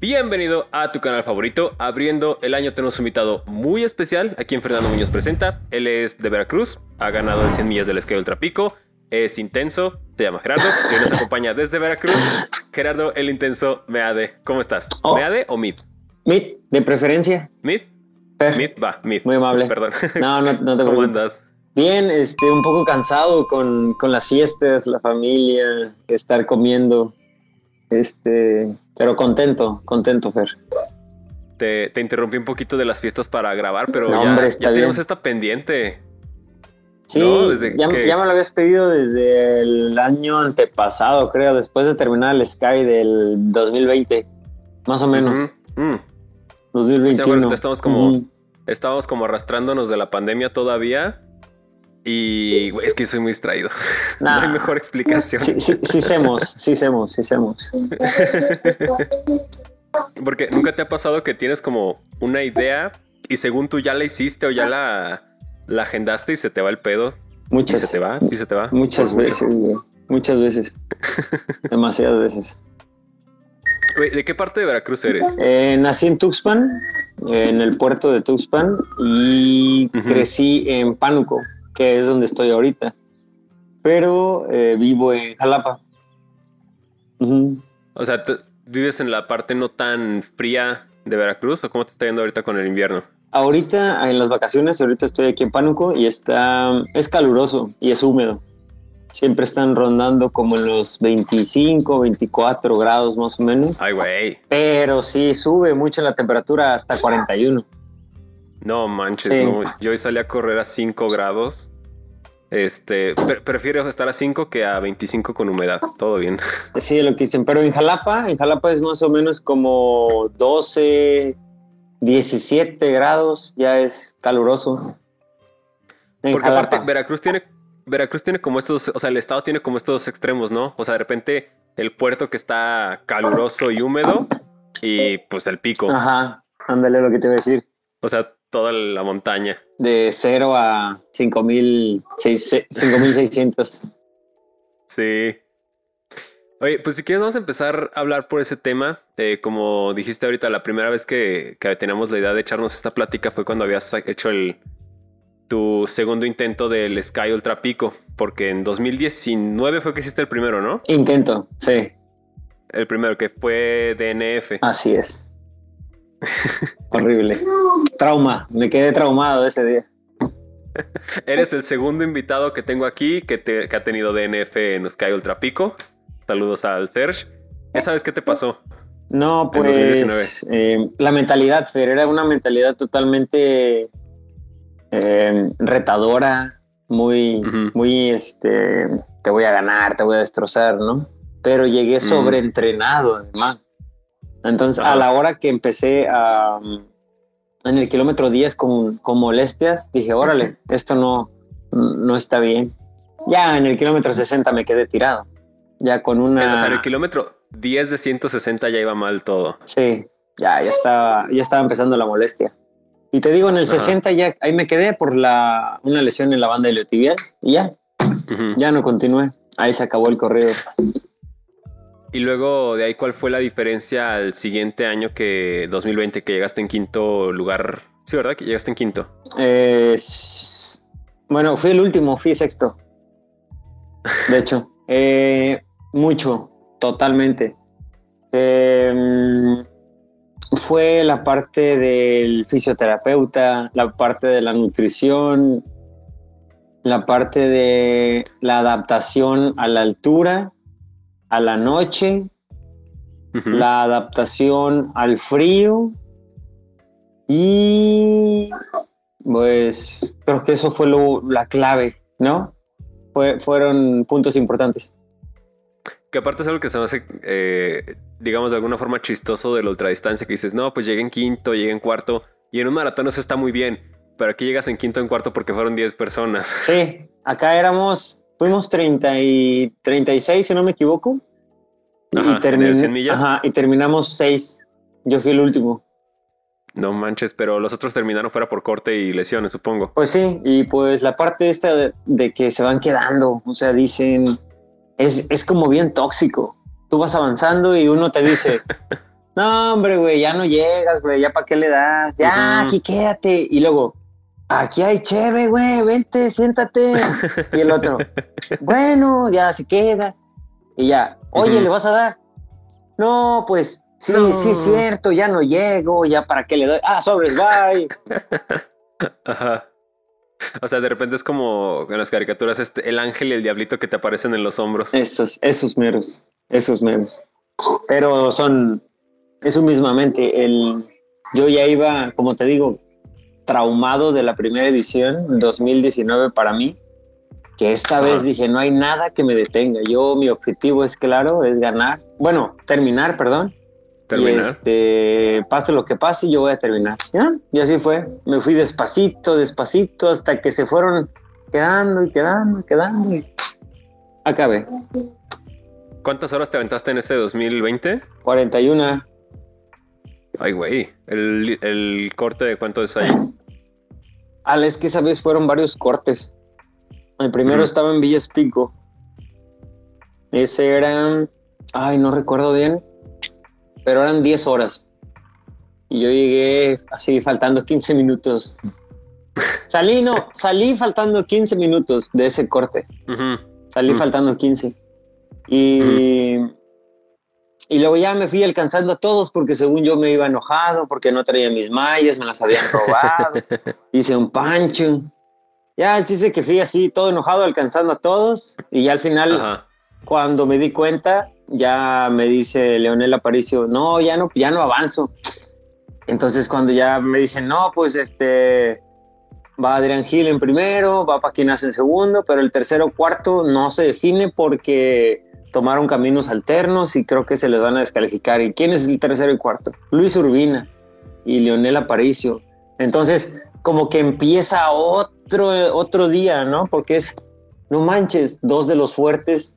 Bienvenido a tu canal favorito. Abriendo el año tenemos un invitado muy especial. Aquí en Fernando Muñoz presenta. Él es de Veracruz. Ha ganado el 100 millas del esquí Ultra Pico. Es intenso. Se llama Gerardo. Y nos acompaña desde Veracruz. Gerardo, el intenso Meade. ¿Cómo estás? Oh. ¿Meade o Mid? Mid, de preferencia. ¿Mid? Per- Mid, va, Mid. Muy amable. Perdón. No, no, no te ¿Cómo preocupes. andas? Bien, este, un poco cansado con, con las siestas, la familia, estar comiendo. Este, pero contento, contento, Fer. Te, te interrumpí un poquito de las fiestas para grabar, pero No, ya, hombre, está ya tenemos esta pendiente. Sí, No, desde ya, que- ya me lo habías pedido desde el año antepasado, creo, después de terminar el Sky del 2020, más o menos. Mm. 2021. ahorita estamos como- Ujú. Estábamos como arrastrándonos de la pandemia todavía. Y güey, es que soy muy distraído. Nah. No hay mejor explicación. Sí, sí, sí semos, sí semos, sí semos. Porque nunca te ha pasado que tienes como una idea y según tú ya la hiciste o ya la, la agendaste y se te va el pedo. Y Muchas. se te va, y se te va. Muchas veces, güey. Muchas veces. Demasiadas veces. ¿De qué parte de Veracruz eres? Eh, nací en Tuxpan, en el puerto de Tuxpan, y crecí en Pánuco, que es donde estoy ahorita. Pero eh, vivo en Jalapa. O sea, ¿tú ¿vives en la parte no tan fría de Veracruz o cómo te está yendo ahorita con el invierno? Ahorita, en las vacaciones, ahorita estoy aquí en Pánuco y está, es caluroso y es húmedo. Siempre están rondando como en los 25, 24 grados más o menos. Ay, güey. Pero sí sube mucho la temperatura hasta 41. No manches, Sí. no. Yo hoy salí a correr a 5 grados. Este, pre- prefiero estar a 5 que a 25 con humedad. Todo bien. Sí, lo que dicen. Pero en Jalapa, en Jalapa es más o menos como 12, 17 grados. Ya es caluroso. En Porque Jalapa. aparte, Veracruz tiene, Veracruz tiene como estos, o sea, el estado tiene como estos extremos, ¿no? O sea, de repente el puerto que está caluroso y húmedo y pues el pico. Ajá, ándale lo que te iba a decir. O sea, toda la montaña. De 0 a 5600. Sí. Oye, pues si quieres vamos a empezar a hablar por ese tema. Eh, como dijiste ahorita, la primera vez que, que teníamos la idea de echarnos esta plática fue cuando habías hecho el tu segundo intento del Sky Ultra Pico, porque en 2019 fue que hiciste el primero, ¿no? Intento, sí, El primero que fue DNF. así es. Horrible. Trauma, me quedé traumado ese día. Eres el segundo invitado que tengo aquí que, te- que ha tenido DNF en Sky Ultra Pico. Saludos al Serge. ¿Esa vez qué te pasó? No, En 2019. pues eh, la mentalidad, Fer, era una mentalidad totalmente eh, retadora, muy, muy, este, te voy a ganar, te voy a destrozar, ¿no? Pero llegué Mm. sobreentrenado, además. Entonces, Ajá. a la hora que empecé a, en el kilómetro 10 con, con molestias, dije, órale, esto no, no está bien. Ya en el kilómetro 60 me quedé tirado. Ya con una... O sea, en el kilómetro 10 de 160 ya iba mal todo. Sí, ya, ya estaba, ya estaba empezando la molestia. Y te digo, en el Ajá. 60 ya ahí me quedé por la, una lesión en la banda iliotibial y ya, ya no continué. Ahí se acabó el corrido. Y luego de ahí, ¿cuál fue la diferencia al siguiente año que 2020 que llegaste en quinto lugar? Sí, ¿verdad? Que llegaste en quinto. Bueno, fui el último, fui sexto. De hecho, Eh, mucho, totalmente. Eh, fue la parte del fisioterapeuta, la parte de la nutrición, la parte de la adaptación a la altura, a la noche, la adaptación al frío y pues creo que eso fue lo- la clave, ¿no? Fue- fueron puntos importantes. Que aparte es algo que se me hace, eh, digamos, de alguna forma chistoso de la ultradistancia, que dices, no, pues llegué en quinto, llegué en cuarto, y en un maratón eso está muy bien, pero aquí llegas en quinto en cuarto porque fueron 10 personas. Sí, acá éramos, fuimos 30 y 36, si no me equivoco. Ajá, y, termin- ¿en el 100 millas? ajá, y terminamos 6. Yo fui el último. No manches, pero los otros terminaron fuera por corte y lesiones, supongo. Pues sí, y pues la parte esta de, de que se van quedando, o sea, dicen, es, es como bien tóxico. Tú vas avanzando y uno te dice, no, hombre, güey, ya no llegas, güey, ya para qué le das, ya, aquí quédate. Y luego, aquí hay cheve, güey, vente, siéntate. y el otro, bueno, ya se queda. Y ya, oye, ¿le vas a dar? No, pues, sí, sí, es cierto, ya no llego, ya para qué le doy. Ah, sobres, bye. Ajá. O sea, de repente es como en las caricaturas, este, el ángel y el diablito que te aparecen en los hombros. Esos, esos meros, esos meros. Pero son, eso mismamente, el, yo ya iba, como te digo, traumado de la primera edición, 2019 para mí, que esta vez dije, no hay nada que me detenga. Yo, mi objetivo es claro, es ganar. Bueno, terminar, perdón. Y este, pase lo que pase, yo voy a terminar. ¿Ya? Y así fue. Me fui despacito, despacito, hasta que se fueron quedando y quedando y quedando y acabé. ¿Cuántas horas te aventaste en ese 2020? 41. Ay, güey. ¿El, corte de cuánto es ahí? Al, es que esa vez fueron varios cortes. El primero estaba en Villa Pico. Ese era. Ay, no recuerdo bien pero eran 10 horas. Y yo llegué así faltando 15 minutos. Salí, no, salí faltando 15 minutos de ese corte. Salí faltando 15. Y, y luego ya me fui alcanzando a todos porque según yo me iba enojado, porque no traía mis mallas, me las habían robado. Hice un pancho. Ya el chiste que fui así, todo enojado, alcanzando a todos. Y ya al final, cuando me di cuenta, ya me dice Leonel Aparicio, no, ya no, ya no avanzo. Entonces cuando ya me dicen, no, pues este, va Adrián Gil en primero, va Paquinas en segundo, pero el tercero cuarto no se define porque tomaron caminos alternos y creo que se les van a descalificar. ¿Y quién es el tercero y cuarto? Luis Urbina y Leonel Aparicio. Entonces, como que empieza otro, otro día, ¿no? Porque es, no manches, dos de los fuertes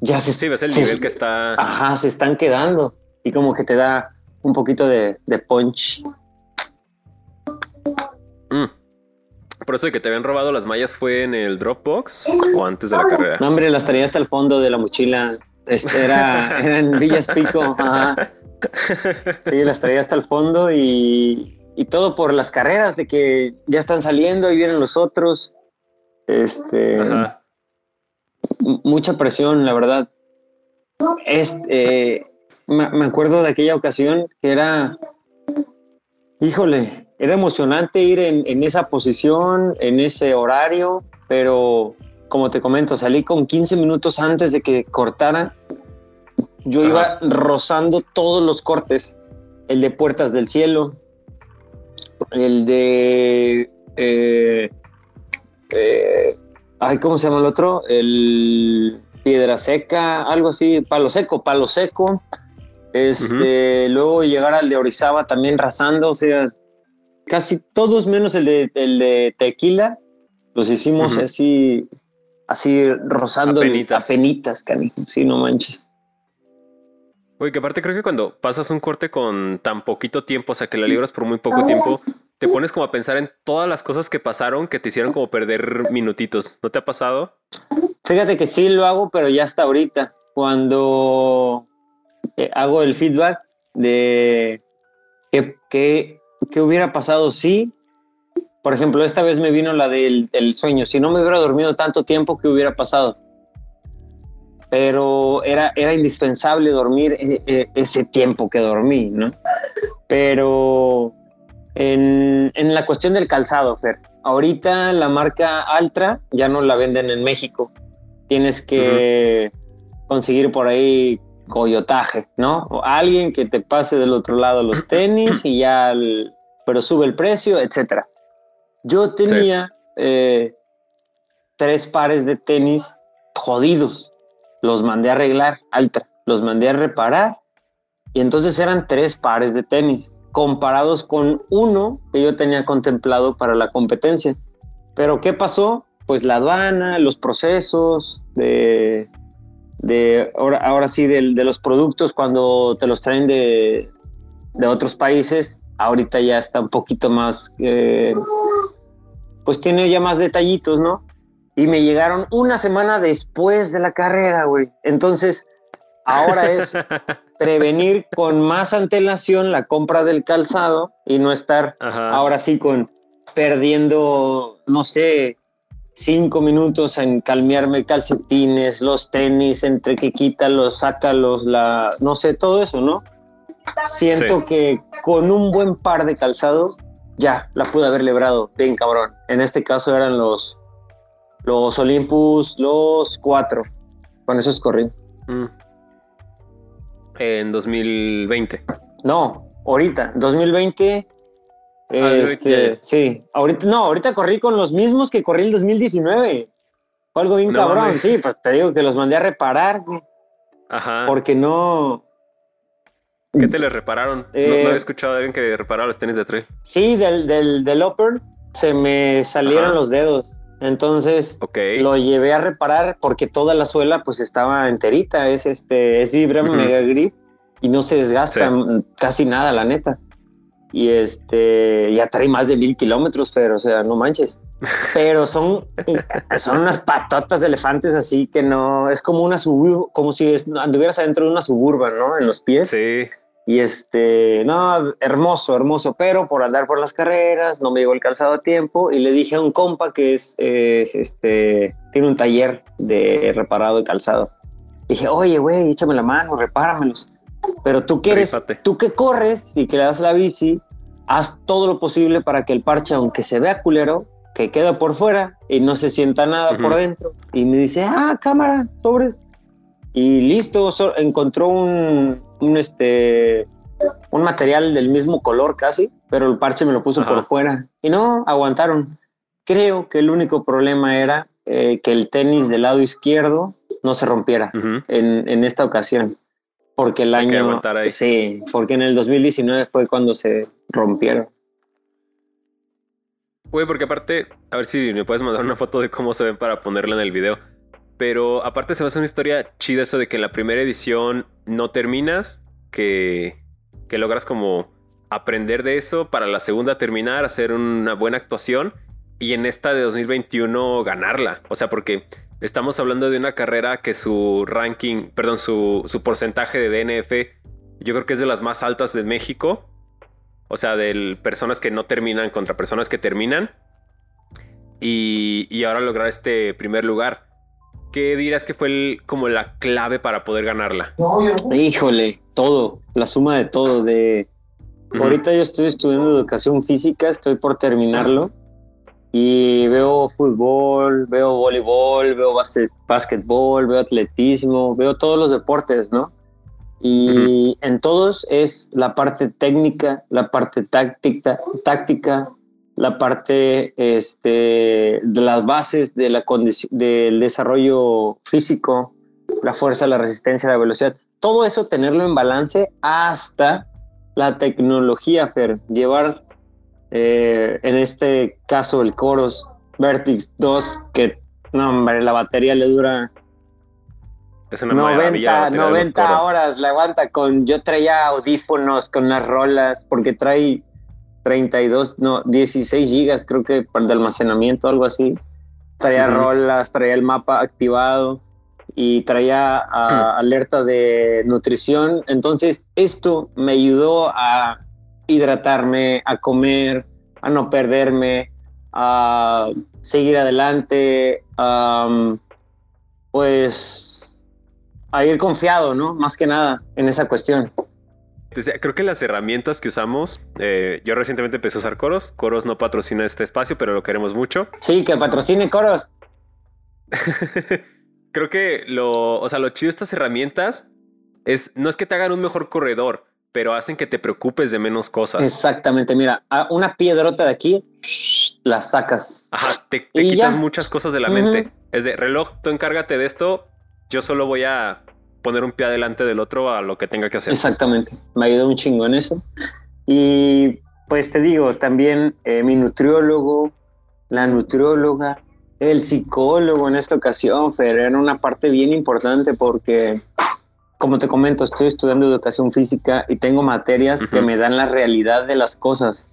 ya se, sí, ves el nivel que está. Ajá, se están quedando y como que te da un poquito de, punch. Mm. Por eso de que te habían robado las mallas fue en el Dropbox o antes de la carrera. No, hombre, las traía hasta el fondo de la mochila. Este era, en Villas Pico. Ajá. Sí, las traía hasta el fondo y, y todo por las carreras de que ya están saliendo y vienen los otros. Este. Ajá mucha presión, la verdad. Este, me acuerdo de aquella ocasión que era, híjole, era emocionante ir en, esa posición, en ese horario, pero como te comento, salí con 15 minutos antes de que cortara. Yo iba rozando todos los cortes, el de Puertas del Cielo, el de... Eh, eh, ay, ¿cómo se llama el otro? El Piedra Seca, algo así, Palo Seco, Palo Seco. Este, luego llegar al de Orizaba también rasando, o sea, casi todos menos el de, el de Tequila, los hicimos así, así rozando a penitas, canijo, sí, no manches. Oye, que aparte creo que cuando pasas un corte con tan poquito tiempo, o sea, que la libras por muy poco tiempo, te pones como a pensar en todas las cosas que pasaron que te hicieron como perder minutitos. ¿No te ha pasado? Fíjate que sí lo hago, pero ya hasta ahorita. Cuando eh, hago el feedback de qué hubiera pasado si, por ejemplo, esta vez me vino la del, sueño. Si no me hubiera dormido tanto tiempo, ¿qué hubiera pasado? Pero era, era indispensable dormir eh, eh, ese tiempo que dormí, ¿no? Pero en, la cuestión del calzado, Fer, ahorita la marca Altra ya no la venden en México. Tienes que conseguir por ahí coyotaje, ¿no? O alguien que te pase del otro lado los tenis y ya, pero sube el precio, etcétera. Yo tenía eh, tres pares de tenis jodidos. Los mandé a arreglar, Altra. Los mandé a reparar. Y entonces eran tres pares de tenis comparados con uno que yo tenía contemplado para la competencia. Pero ¿qué pasó? Pues la aduana, los procesos de, de ahora, sí, de, los productos cuando te los traen de, de, otros países, ahorita ya está un poquito más, eh, pues tiene ya más detallitos, ¿no? Y me llegaron una semana después de la carrera, güey. Entonces, Ahora es prevenir con más antelación la compra del calzado y no estar ahora sí con perdiendo, no sé, cinco minutos en calmearme calcetines, los tenis, entre que quita los saca los, la, no sé, todo eso, ¿no? Siento que con un buen par de calzados ya la pude haber librado bien cabrón. En este caso eran los, los Olympus, los cuatro. Con esos corrí. Mm. En 2020. No, ahorita, 2020 Ah, este, sí, ahorita, no, ahorita corrí con los mismos que corrí el 2019. Fue algo bien cabrón, sí, pues te digo que los mandé a reparar. Ajá. Porque no. ¿Qué te les repararon? no, eh, había escuchado a alguien que reparara los tenis de trail. Sí, del, del, del upper se me salieron los dedos. Entonces lo llevé a reparar porque toda la suela pues estaba enterita. Es este, es Vibram Mega Grip y no se desgasta casi nada, la neta y este ya trae más de mil kilómetros, pero o sea, no manches. Pero son, son unas patotas de elefantes así que no es como una sub, como si anduvieras adentro de una suburban, ¿no? En los pies. Sí. Y este, no, hermoso, hermoso, pero por andar por las carreras no me llegó el calzado a tiempo y le dije a un compa que es, es este, tiene un taller de reparado de calzado. Dije, oye, güey, échame la mano, repáramelos. Pero tú quieres, tú que corres y que le das la bici, haz todo lo posible para que el parche, aunque se vea culero, que quede por fuera y no se sienta nada por dentro. Y me dice, ah, cámara, sobres. Y listo, encontró un, un, este, un material del mismo color casi, pero el parche me lo puso por fuera. Y no, aguantaron. Creo que el único problema era eh, que el tenis del lado izquierdo no se rompiera en, en esta ocasión. Porque el año. Sí, porque en el 2019 fue cuando se rompieron. Güey, porque aparte, a ver si me puedes mandar una foto de cómo se ven para ponerla en el video. Pero aparte se me hace una historia chida eso de que en la primera edición no terminas, que, que logras como aprender de eso para la segunda terminar, hacer una buena actuación y en esta de 2021 ganarla. O sea, porque Estamos hablando de una carrera que su ranking, perdón, su, porcentaje de DNF, yo creo que es de las más altas de México. O sea, de personas que no terminan contra personas que terminan. Y, ahora lograr este primer lugar. ¿Qué dirás que fue como la clave para poder ganarla? Híjole, todo, la suma de todo. De ahorita yo estoy estudiando educación física, estoy por terminarlo y veo fútbol, veo voleibol, veo básquetbol, veo atletismo, veo todos los deportes, ¿no? Y en todos es la parte técnica, la parte táctica, táctica la parte este, de las bases de la del desarrollo físico, la fuerza, la resistencia, la velocidad. Todo eso tenerlo en balance hasta la tecnología, Fer. Llevar eh, en este caso, el Coros Vertix 2, que no, hombre, la batería le dura es una 90, 90 horas. La aguanta con. Yo traía audífonos con las rolas, porque trae 32, no, 16 gigas, creo que de almacenamiento, algo así. Traía rolas, traía el mapa activado y traía ah, alerta de nutrición. Entonces, esto me ayudó a hidratarme, a comer, a no perderme, a seguir adelante, pues a ir confiado, ¿no? Más que nada en esa cuestión. Creo que las herramientas que usamos, eh, yo recientemente empecé a usar Coros. Coros no patrocina este espacio, pero lo queremos mucho. Sí, que patrocine Coros. Creo que lo, o sea, lo chido de estas herramientas es, no es que te hagan un mejor corredor, pero hacen que te preocupes de menos cosas. Exactamente, mira, una piedrota de aquí la sacas. Ajá, te, quitas muchas cosas de la mente. Es de reloj, tú encárgate de esto, yo solo voy a poner un pie adelante del otro a lo que tenga que hacer. Exactamente, me ayudó un chingo en eso. Y pues te digo, también eh, mi nutriólogo, la nutrióloga, el psicólogo en esta ocasión, Fer, era una parte bien importante porque como te comento, estoy estudiando educación física y tengo materias que me dan la realidad de las cosas.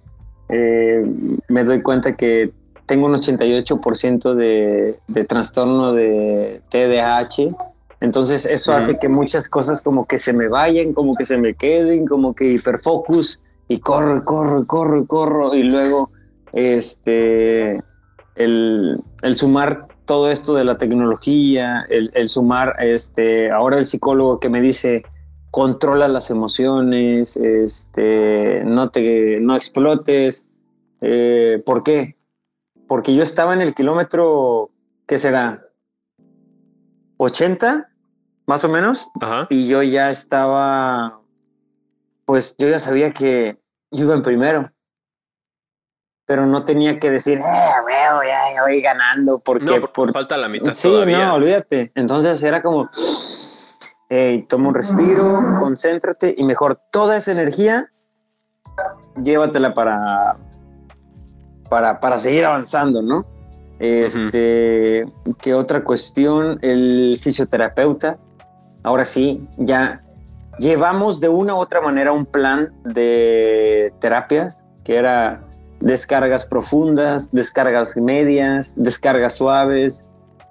Eh, me doy cuenta que tengo un 88% de, de, trastorno de TDAH Entonces eso hace que muchas cosas como que se me vayan, como que se me queden, como que hiperfocus y corro, corro, corro, corro y luego este el, el sumar todo esto de la tecnología, el, el, sumar este ahora el psicólogo que me dice controla las emociones, este no te no explotes, eh, ¿por qué? Porque yo estaba en el kilómetro, ¿qué será? 80, más o menos. Y yo ya estaba, pues yo ya sabía que yo iba en primero. Pero no tenía que decir, eh, veo, ya, voy ganando. Porque no, por, falta la mitad. Sí, no, olvídate. Entonces era como, hey, toma un respiro, concéntrate y mejor toda esa energía, llévatela para, para, para seguir avanzando, ¿no? Este, ¿qué otra cuestión? El fisioterapeuta. Ahora sí, ya llevamos de una u otra manera un plan de terapias que era descargas profundas, descargas medias, descargas suaves,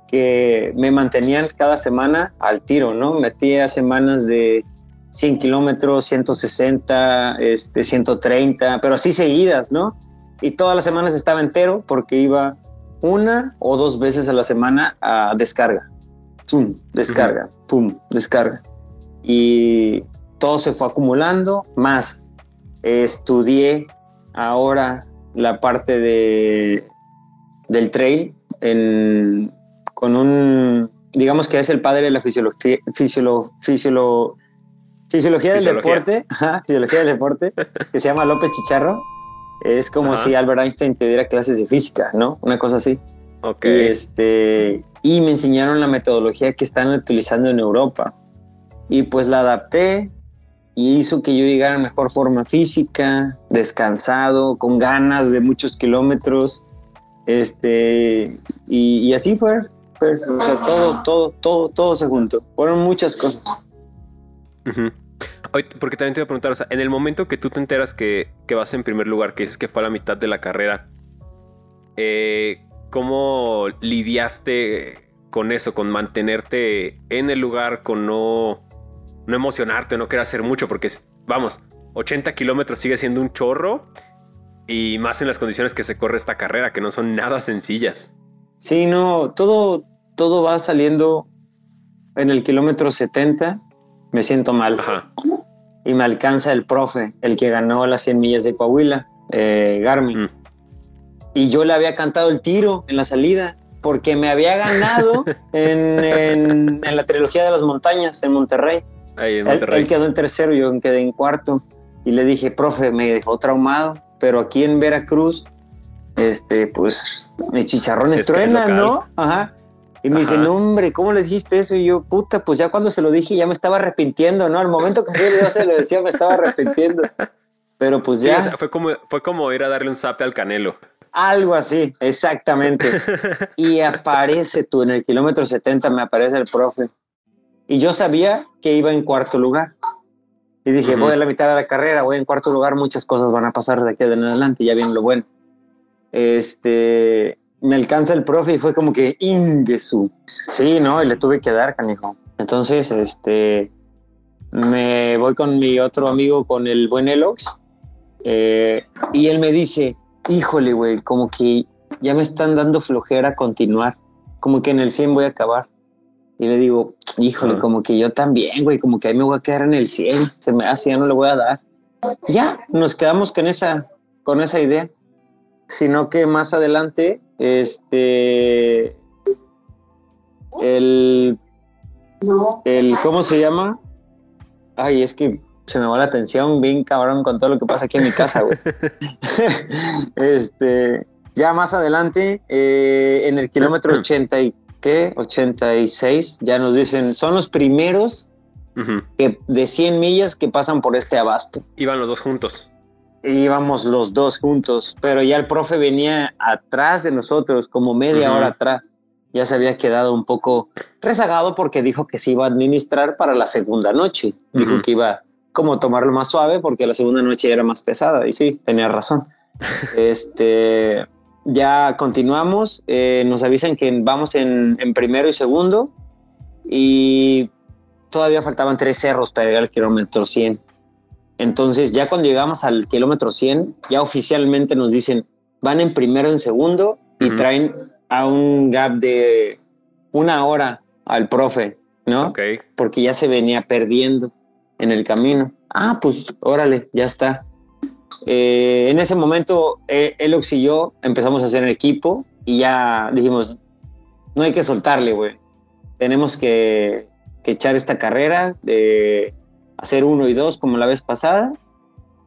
que me mantenían cada semana al tiro, ¿no? Metía semanas de 100 kilómetros, 160, este, 130, pero así seguidas, ¿no? Y todas las semanas estaba entero porque iba una o dos veces a la semana a descarga. Pum, descarga, pum, descarga. Y todo se fue acumulando, más estudié ahora la parte de, del trail en, con un, digamos que es el padre de la fisiología, fisiolo, fisiolo, fisiología del deporte, fisiología del deporte, que se llama López Chicharro es como si Albert Einstein te diera clases de física, ¿no? Una cosa así. Ok. Y, este, y me enseñaron la metodología que están utilizando en Europa. Y pues la adapté y hizo que yo llegara a mejor forma física, descansado, con ganas de muchos kilómetros. Este, y, así fue. o sea, todo, todo, todo, todo se juntó. Fueron muchas cosas. Porque también te iba a preguntar, o sea, en el momento que tú te enteras que, vas en primer lugar, que dices que fue a la mitad de la carrera, eh, ¿cómo lidiaste con eso, con mantenerte en el lugar, con no, no emocionarte, no querer hacer mucho? Porque, vamos, 80 kilómetros sigue siendo un chorro y más en las condiciones que se corre esta carrera, que no son nada sencillas. Sí, no, todo, todo va saliendo en el kilómetro 70 me siento mal. Y me alcanza el profe, el que ganó las 100 millas de Coahuila, eh, Garmin. Mm. Y yo le había cantado el tiro en la salida porque me había ganado en, la trilogía de las montañas en Monterrey. Ahí en Monterrey. Él, quedó en tercero, yo quedé en cuarto. Y le dije, profe, me dejó traumado, pero aquí en Veracruz, este, pues mis chicharrones truenan, ¿no? Ajá. Y me dice, no, hombre, ¿cómo le dijiste eso? Y yo, puta, pues ya cuando se lo dije ya me estaba arrepintiendo, ¿no? Al momento que yo se lo decía me estaba arrepintiendo. Pero pues ya. fue, como, fue como ir a darle un zape al canelo. Algo así, exactamente. y aparece tú en el kilómetro 70, me aparece el profe. Y yo sabía que iba en cuarto lugar. Y dije, voy a la mitad de la carrera, voy en cuarto lugar, muchas cosas van a pasar de aquí en adelante, ya viene lo bueno. Este, me alcanza el profe y fue como que Ingesu. Sí, no, y le tuve que dar, canijo. Entonces, este, me voy con mi otro amigo, con el buen Elox, eh, y él me dice, híjole, güey, como que ya me están dando flojera continuar, como que en el 100 voy a acabar. Y le digo, híjole, ah. como que yo también, güey, como que ahí me voy a quedar en el 100, se me hace, ya no le voy a dar. Ya, nos quedamos con esa, con esa idea. Sino que más adelante este. El. El. ¿Cómo se llama? Ay, es que se me va la atención bien cabrón con todo lo que pasa aquí en mi casa, güey. este. Ya más adelante, eh, en el kilómetro 80 y qué, 86, ya nos dicen, son los primeros que, de 100 millas que pasan por este abasto. Iban los dos juntos íbamos los dos juntos, pero ya el profe venía atrás de nosotros, como media hora atrás. Ya se había quedado un poco rezagado porque dijo que se iba a administrar para la segunda noche. Dijo que iba como tomarlo más suave porque la segunda noche era más pesada. Y sí, tenía razón. este, ya continuamos. Eh, nos avisan que vamos en, en primero y segundo. y todavía faltaban tres cerros para llegar al kilómetro 100. Entonces, ya cuando llegamos al kilómetro 100, ya oficialmente nos dicen, van en primero, en segundo y traen a un gap de una hora al profe, ¿no? Porque ya se venía perdiendo en el camino. Ah, pues órale, ya está. Eh, en ese momento, eh, Elox y yo empezamos a hacer el equipo y ya dijimos, no hay que soltarle, güey. Tenemos que, que echar esta carrera de hacer uno y dos como la vez pasada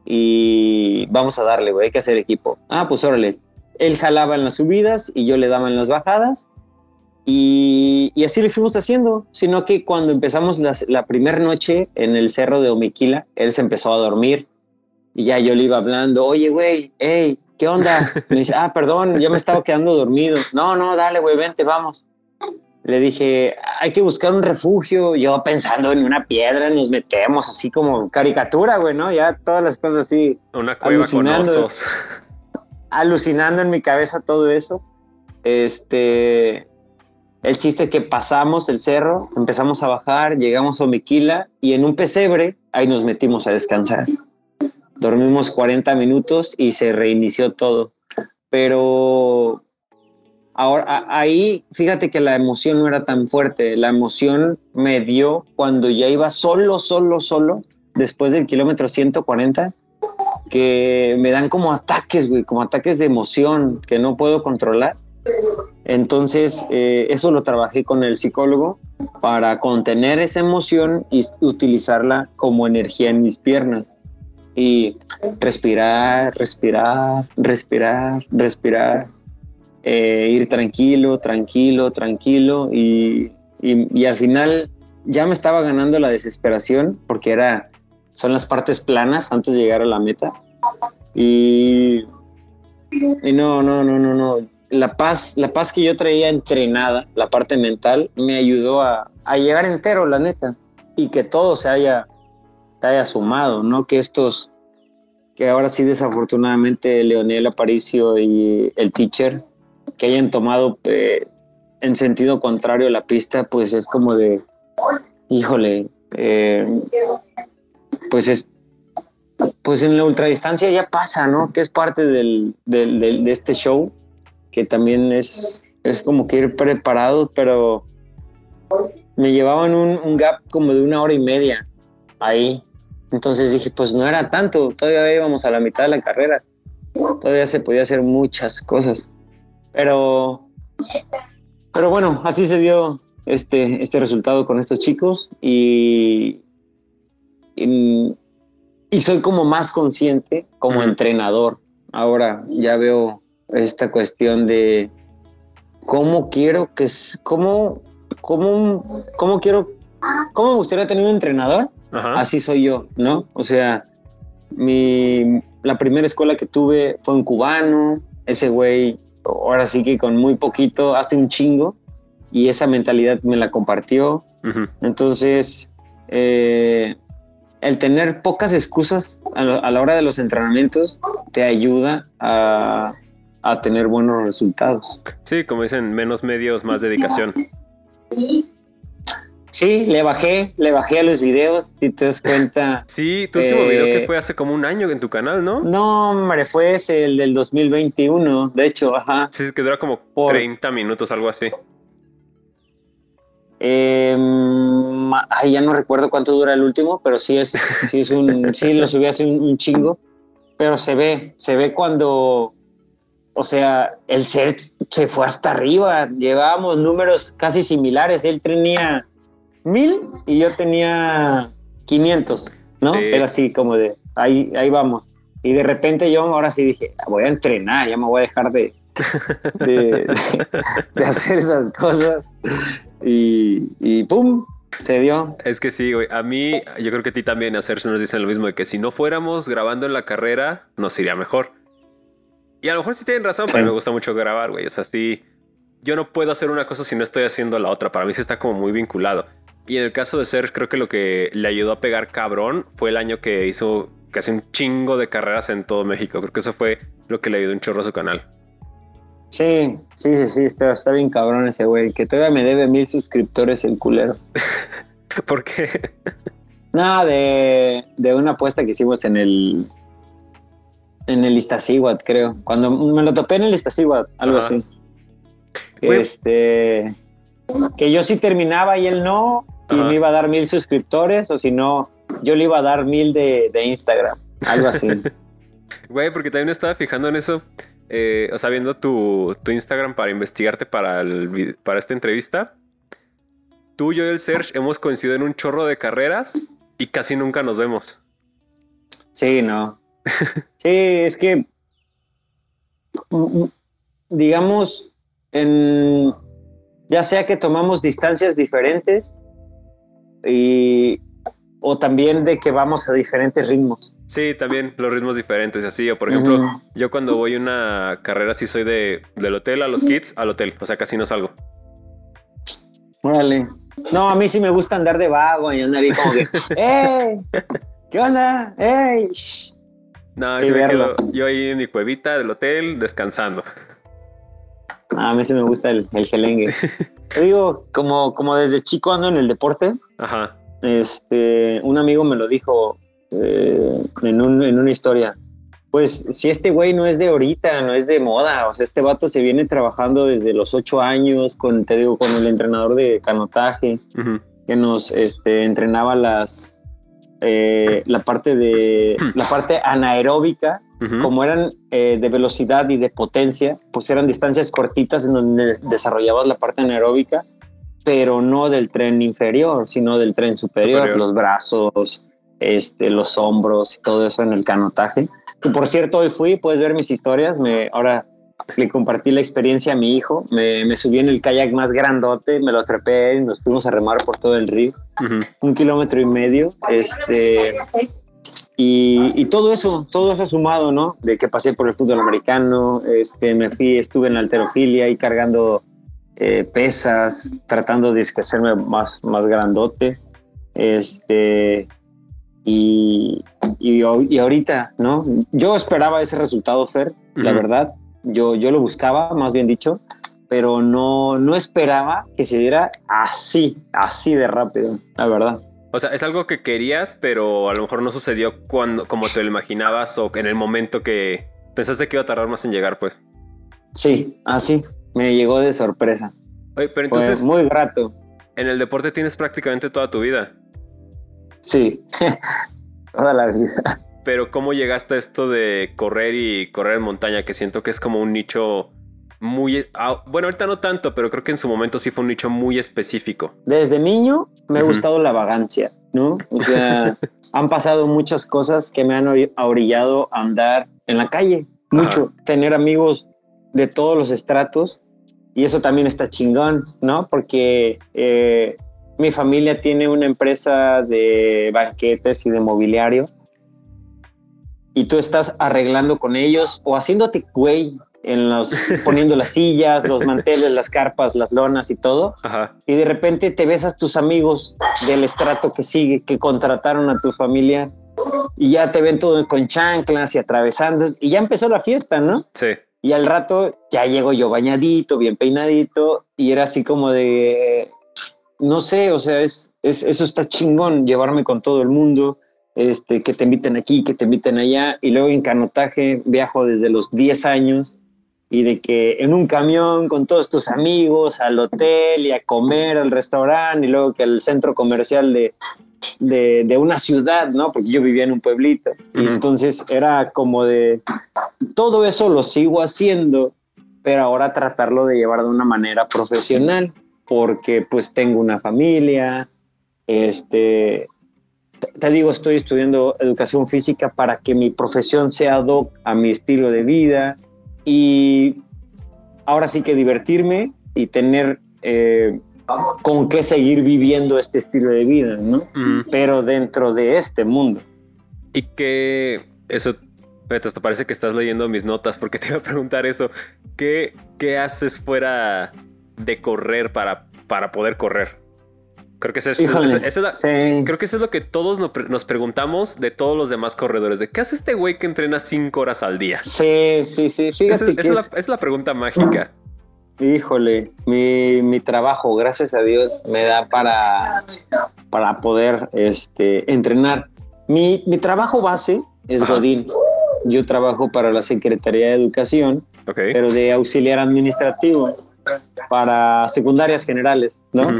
y vamos a darle, güey, hay que hacer equipo. Ah, pues órale. Él jalaba en las subidas y yo le daba en las bajadas y, así le fuimos haciendo, sino que cuando empezamos la primera noche en el cerro de Omiquila, él se empezó a dormir y ya yo le iba hablando, oye, güey, hey, ¿qué onda? Me dice, ah, perdón, ya me estaba quedando dormido. No, no, dale, güey, vente, vamos. Le dije, hay que buscar un refugio. Yo pensando en una piedra, nos metemos así como caricatura, güey, ¿no? Ya todas las cosas así, Una cueva con Alucinando. osos. alucinando en mi cabeza todo eso. Este, el chiste es que pasamos el cerro, empezamos a bajar, llegamos a Omiquila y en un pesebre ahí nos metimos a descansar. Dormimos 40 minutos y se reinició todo. Pero ahora ahí, fíjate que la emoción no era tan fuerte. La emoción me dio cuando ya iba solo, solo, solo, después del kilómetro 140 que me dan como ataques, güey, como ataques de emoción que no puedo controlar. Entonces, eh, eso lo trabajé con el psicólogo para contener esa emoción y utilizarla como energía en mis piernas. Y respirar, respirar, respirar, respirar. Eh, ir tranquilo, tranquilo, tranquilo. Y, y- al final ya me estaba ganando la desesperación porque era, son las partes planas antes de llegar a la meta. Y, y no, no, no, no, no. La paz, la paz que yo traía entrenada, la parte mental, me ayudó a, a llegar entero, la neta. Y que todo se haya, se haya sumado, ¿no? Que estos, que ahora sí desafortunadamente Leonel Aparicio y el teacher, que hayan tomado eh, en sentido contrario la pista, pues es como de, híjole, eh, pues es, pues en la ultradistancia ya pasa, ¿no? Que es parte del, del- de este show, que también es, es como que ir preparado, pero me llevaban un, un gap como de una hora y media ahí. Entonces dije, pues no era tanto, todavía íbamos a la mitad de la carrera, todavía se podía hacer muchas cosas. Pero, pero bueno, así se dio este, este resultado con estos chicos y, y, y soy como más consciente como entrenador. Ahora ya veo esta cuestión de cómo quiero que, cómo, cómo, cómo quiero, cómo me gustaría tener un entrenador Ajá. así soy yo, ¿no? O sea, mi, la primera escuela que tuve fue un cubano, ese güey, ahora sí que con muy poquito hace un chingo y esa mentalidad me la compartió. Entonces, eh, el tener pocas excusas a la, a la hora de los entrenamientos te ayuda a, a tener buenos resultados. Sí, como dicen, menos medios, más dedicación. Sí, le bajé, le bajé a los videos y te das cuenta. Sí, tu último video que fue hace como un año en tu canal, ¿no? No, hombre, fue ese, el del 2021, de hecho, ajá. Sí, que dura como Por- 30 minutos, algo así. Eh, ma- ay, ya no recuerdo cuánto dura el último, pero sí es, sí es un, sí lo subí hace un, un chingo, pero se ve, se ve cuando, o sea, el ser se fue hasta arriba, llevábamos números casi similares, él tenía mil y yo tenía 500, ¿no? Sí. Era así como de, ahí, ahí vamos. Y de repente yo ahora sí dije, "Ah, voy a entrenar, ya me voy a dejar de, de, de- de hacer esas cosas. Y, y ¡pum! Se dio. Es que sí, güey. A mí, yo creo que a ti también, hacerse nos dicen lo mismo de que si no fuéramos grabando en la carrera, nos iría mejor. Y a lo mejor sí tienen razón, pero Sí. me gusta mucho grabar, güey. O sea, sí, yo no puedo hacer una cosa si no estoy haciendo la otra. Para mí sí está como muy vinculado. Y en el caso de Ser, creo que lo que le ayudó a pegar cabrón fue el año que hizo casi un chingo de carreras en todo México. Creo que eso fue lo que le ayudó un chorro a su canal. Sí, sí, sí, sí, está, está bien cabrón ese güey, que todavía me debe mil suscriptores el culero. ¿Por qué? Nada, de, de una apuesta que hicimos en el en el Iztaccíhuatl, creo. Cuando me lo topé en el Iztaccíhuatl, algo Ajá. así. Güey. Este que yo sí terminaba y él no, y Ajá. me iba a dar mil suscriptores, o si no, yo le iba a dar mil de, de Instagram, algo así. Güey, porque también estaba fijando en eso. eh, o sea, viendo tu, tu Instagram para investigarte para, el, para esta entrevista. Tú, yo y el Serge hemos coincidido en un chorro de carreras y casi nunca nos vemos. Sí, no. Sí, es que, digamos, en, ya sea que tomamos distancias diferentes y, o también de que vamos a diferentes ritmos. Sí, también los ritmos diferentes así. O por ejemplo, yo cuando voy a una carrera sí soy de, del hotel a los kids al hotel. O sea, casi no salgo. Órale. No, a mí sí me gusta andar de vago y andar ahí como que, ¡Ey! ¿Qué onda? ¡Ey! Shh". No, Sí, sí me quedo verlos. yo ahí en mi cuevita del hotel descansando. A mí sí me gusta el, el gelengue. Te digo, como, como desde chico ando en el deporte, Ajá. este, un amigo me lo dijo eh, en, un- en una historia. Pues si este güey no es de ahorita, no es de moda, o sea, este vato se viene trabajando desde los ocho años con, te digo, con el entrenador de canotaje que nos este, entrenaba las, eh, la parte de, la parte anaeróbica, Como eran eh, de velocidad y de potencia, pues eran distancias cortitas en donde des- desarrollabas la parte anaeróbica, pero no del tren inferior, sino del tren superior, Superior. los brazos, este, los hombros y todo eso en el canotaje. Que por cierto, hoy fui, puedes ver mis historias, me, ahora le compartí la experiencia a mi hijo, me, me subí en el kayak más grandote, me lo trepé y nos fuimos a remar por todo el río Ujú. un kilómetro y medio, este, y, y todo eso, todo eso sumado, ¿no? De que pasé por el fútbol americano, este, me fui, estuve en la alterofilia y cargando eh, pesas, tratando de hacerme más, más grandote, este, y, y, ho- y ahorita, ¿no? Yo esperaba ese resultado, Fer, la verdad, yo, yo lo buscaba, más bien dicho, pero no, no esperaba que se diera así, así de rápido, la verdad. O sea, es algo que querías, pero a lo mejor no sucedió cuando, como te lo imaginabas o en el momento que pensaste que iba a tardar más en llegar, pues. Sí, así, me llegó de sorpresa. Oye, pero entonces muy grato. en el deporte tienes prácticamente toda tu vida. Sí, toda la vida. Pero ¿cómo llegaste a esto de correr y correr en montaña? Que siento que es como un nicho muy... ah, Bueno, ahorita no tanto, pero creo que en su momento sí fue un nicho muy específico. Desde niño me ha Ujú. gustado la vagancia, ¿no? O sea, han pasado muchas cosas que me han ori- orillado a andar en la calle, mucho, tener amigos de todos los estratos y eso también está chingón, ¿no? Porque eh, mi familia tiene una empresa de banquetes y de mobiliario y tú estás arreglando con ellos o haciéndote güey en los poniendo las sillas, los manteles, las carpas, las lonas y todo Ajá. y de repente te ves a tus amigos del estrato que sigue, que contrataron a tu familia y ya te ven todo con chanclas y atravesando y ya empezó la fiesta, ¿no? Sí. Y al rato ya llego yo bañadito, bien peinadito y era así como de, no sé, o sea, es, es eso está chingón, llevarme con todo el mundo, este, que te inviten aquí, que te inviten allá y luego en canotaje viajo desde los 10 años y de que en un camión con todos tus amigos al hotel y a comer al restaurante y luego que al centro comercial de, de, de una ciudad, ¿no? Porque yo vivía en un pueblito. Y Ujú. entonces era como de, todo eso lo sigo haciendo, pero ahora tratarlo de llevar de una manera profesional, porque pues tengo una familia, este, te digo, estoy estudiando educación física para que mi profesión sea ad hoc a mi estilo de vida y ahora sí que divertirme y tener eh, con qué seguir viviendo este estilo de vida, ¿no? Mm. Pero dentro de este mundo. Y que eso, hasta parece que estás leyendo mis notas porque te iba a preguntar eso. ¿Qué, qué haces fuera de correr para, para poder correr? Creo que eso es, creo que eso es lo que todos nos preguntamos de todos los demás corredores. ¿De qué hace este güey que entrena cinco horas al día? Sí, sí, sí. Fíjate esa, es, la, pregunta mágica. Híjole, mi, mi, trabajo, gracias a Dios, me da para, para poder este, entrenar. Mi, mi trabajo base es Godín. Yo trabajo para la Secretaría de Educación, pero de auxiliar administrativo para secundarias generales, ¿no?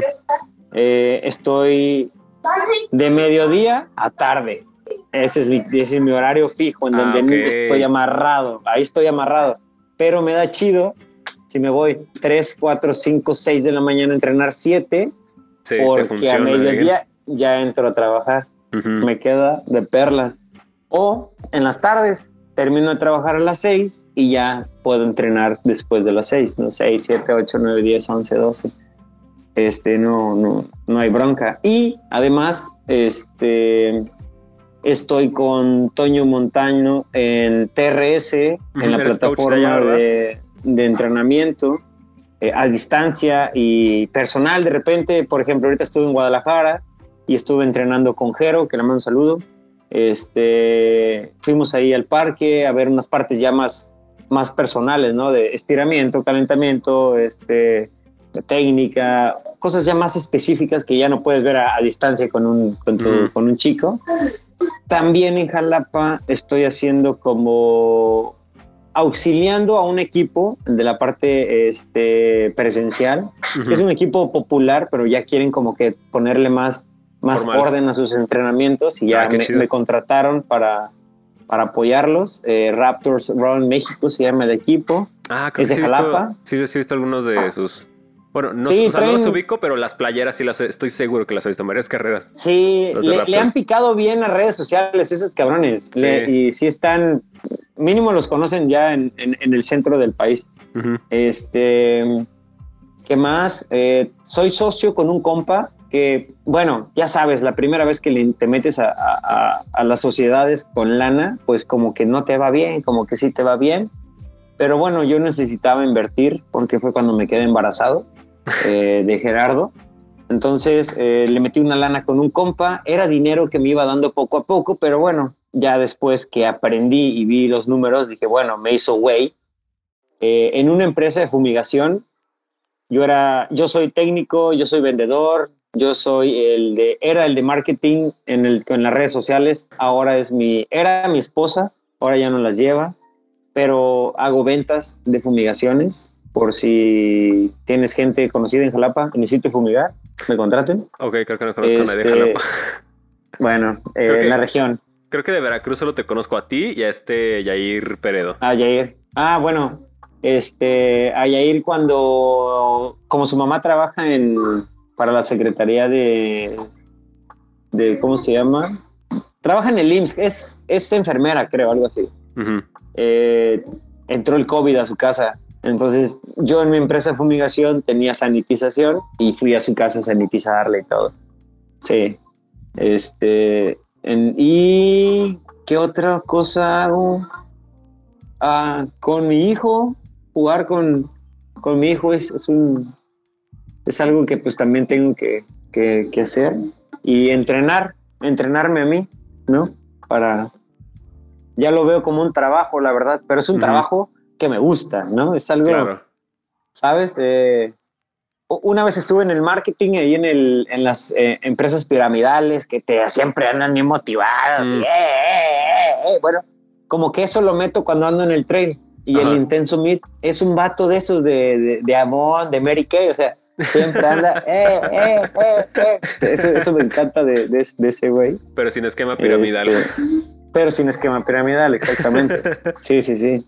Eh, estoy de mediodía a tarde. Ese es mi, ese es mi horario fijo en ah, donde estoy amarrado. Ahí estoy amarrado. Pero me da chido si me voy 3, 4, 5, 6 de la mañana a entrenar 7, porque a mediodía ya entro a trabajar. Me queda de perla. O en las tardes termino de trabajar a las 6 y ya puedo entrenar después de las 6, ¿no? 6, 7, 8, 9, 10, 11, 12. Este, no, no, no hay bronca. Y además, este, estoy con Toño Montaño en TRS, en la plataforma de, de, entrenamiento eh, a distancia y personal. De repente, por ejemplo, ahorita estuve en Guadalajara y estuve entrenando con Jero, que le mando un saludo. Este, fuimos ahí al parque a ver unas partes ya más, más personales, ¿no? De estiramiento, calentamiento, este, técnica, cosas ya más específicas que ya no puedes ver a, distancia con un, con, un chico. También en Jalapa estoy haciendo como auxiliando a un equipo de la parte este, presencial. Es un equipo popular, pero ya quieren como que ponerle más más orden a sus entrenamientos y ya ah, me, contrataron para, para apoyarlos. Eh, Raptors Run México se llama el equipo. Ah, creo que sí Jalapa. sí, sí, he visto algunos de sus. Bueno, no, no los ubico, pero las playeras sí las estoy seguro que las he visto en varias carreras. Sí, le, han picado bien las redes sociales esos cabrones. y sí están, mínimo los conocen ya en, el centro del país. Este, ¿qué más? Eh, soy socio con un compa que, bueno, ya sabes, la primera vez que te metes a, las sociedades con lana, pues como que no te va bien, como que sí te va bien. Pero bueno, yo necesitaba invertir porque fue cuando me quedé embarazado eh, de Gerardo. Entonces eh, le metí una lana con un compa, era dinero que me iba dando poco a poco, pero bueno, ya después que aprendí y vi los números, dije, bueno, me hizo güey. Eh, en una empresa de fumigación, yo era, yo soy técnico, yo soy vendedor, yo soy el de, era el de marketing en, el, en las redes sociales, ahora es mi, era mi esposa, ahora ya no las lleva, pero hago ventas de fumigaciones por si tienes gente conocida en Jalapa necesito fumigar, me contraten. Ok, creo que no conozco a nadie de Jalapa. Este, bueno, eh, en la región. Creo que de Veracruz solo te conozco a ti y a este Yair Peredo. Ah, Yair. Ah, bueno, este, a Yair cuando, como su mamá trabaja en, para la Secretaría de, de ¿cómo se llama? Trabaja en el IMSS, es, es enfermera, creo, algo así. Eh, entró el COVID a su casa. Entonces, yo en mi empresa de fumigación tenía sanitización y fui a su casa a sanitizarle y todo. Sí. Este, ¿y qué otra cosa hago? Ah, con mi hijo, jugar con, con mi hijo es, es un, es algo que pues también tengo que, que, hacer y entrenar, entrenarme a mí, ¿no? Para, ya lo veo como un trabajo, la verdad, pero es un trabajo que me gusta, ¿no? Es algo, ¿sabes? Eh, una vez estuve en el marketing ahí en, el, en las eh, empresas piramidales que te siempre andan bien motivadas. Y, mm. eh, bueno, como que eso lo meto cuando ando en el trail. Y el Intenso Meet es un vato de esos de, de, de Amon, de Mary Kay. O sea, Siempre anda, eh, eh, eh, eh. Eso, me encanta de, de, ese güey. Pero sin esquema piramidal. Este, pero sin esquema piramidal, exactamente. Sí, sí, sí.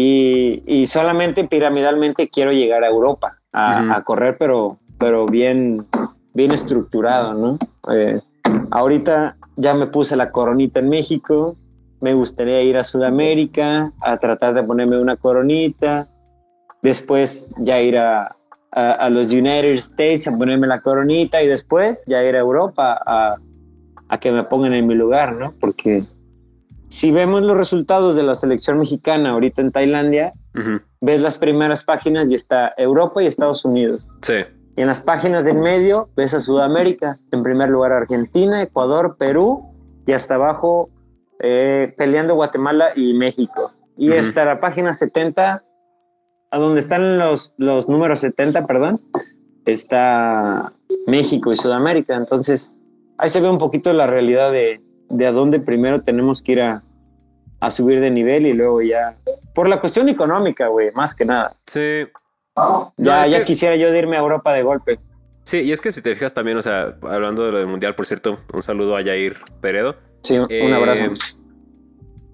Y, y solamente piramidalmente quiero llegar a Europa a, a correr, pero, pero bien, bien estructurado, ¿no? Eh, ahorita ya me puse la coronita en México. Me gustaría ir a Sudamérica a tratar de ponerme una coronita. Después ya ir a, a, los United States a ponerme la coronita y después ya ir a Europa a, a, que me pongan en mi lugar, ¿no? Porque si vemos los resultados de la selección mexicana ahorita en Tailandia, ves las primeras páginas y está Europa y Estados Unidos. Sí. Y en las páginas del medio ves a Sudamérica. En primer lugar Argentina, Ecuador, Perú y hasta abajo eh, peleando Guatemala y México. Y Ujú. hasta la página 70, a donde están los, los números 70, perdón, está México y Sudamérica. Entonces, ahí se ve un poquito la realidad de, de a dónde primero tenemos que ir a, a subir de nivel y luego ya. Por la cuestión económica, güey, más que nada. Sí. Ya, es ya que- quisiera yo de irme a Europa de golpe. Sí, y es que si te fijas también, o sea, hablando de lo del mundial, por cierto, un saludo a Jair Peredo. Sí, un Eh, abrazo.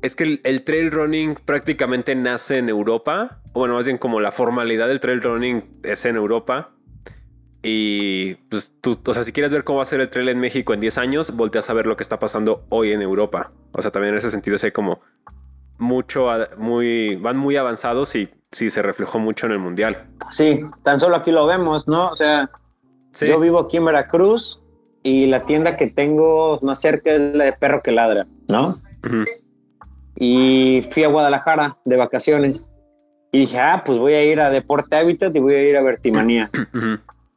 Es que el, el trail running prácticamente nace en Europa. O bueno, más bien como la formalidad del trail running es en Europa. Y pues tú, o sea, si quieres ver cómo va a ser el trail en México en 10 años, volteas a ver lo que está pasando hoy en Europa. O sea, también en ese sentido hay como mucho, muy, van muy avanzados y sí se reflejó mucho en el mundial. Sí, tan solo aquí lo vemos, ¿no? O sea, Sí, yo vivo aquí en Veracruz y la tienda que tengo más cerca es la de Perro que Ladra, ¿no? Y fui a Guadalajara de vacaciones y dije, ah, pues voy a ir a Deporte Hábitat y voy a ir a Vertimanía.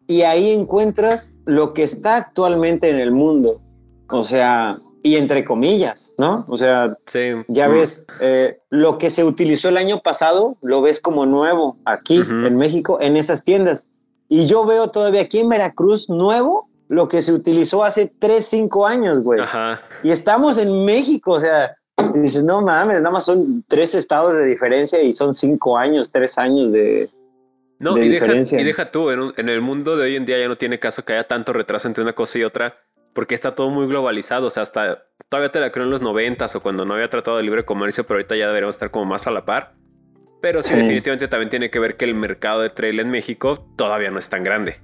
Y ahí encuentras lo que está actualmente en el mundo. O sea, y entre comillas, ¿no? O sea, Sí. ya Mm. ves, eh, lo que se utilizó el año pasado, lo ves como nuevo aquí Ujú. en México, en esas tiendas. Y yo veo todavía aquí en Veracruz nuevo lo que se utilizó hace 3, 5 años, güey. Ajá. Y estamos en México, o sea, dices, no mames, nada más son tres estados de diferencia y son cinco años, tres años de... No, de y deja, diferencia. y deja tú, en, un- en el mundo de hoy en día ya no tiene caso que haya tanto retraso entre una cosa y otra, porque está todo muy globalizado. O sea, hasta todavía te la creo en los noventas o cuando no había tratado de libre comercio, pero ahorita ya deberíamos estar como más a la par. Pero sí, Sí. definitivamente también tiene que ver que el mercado de trail en México todavía no es tan grande.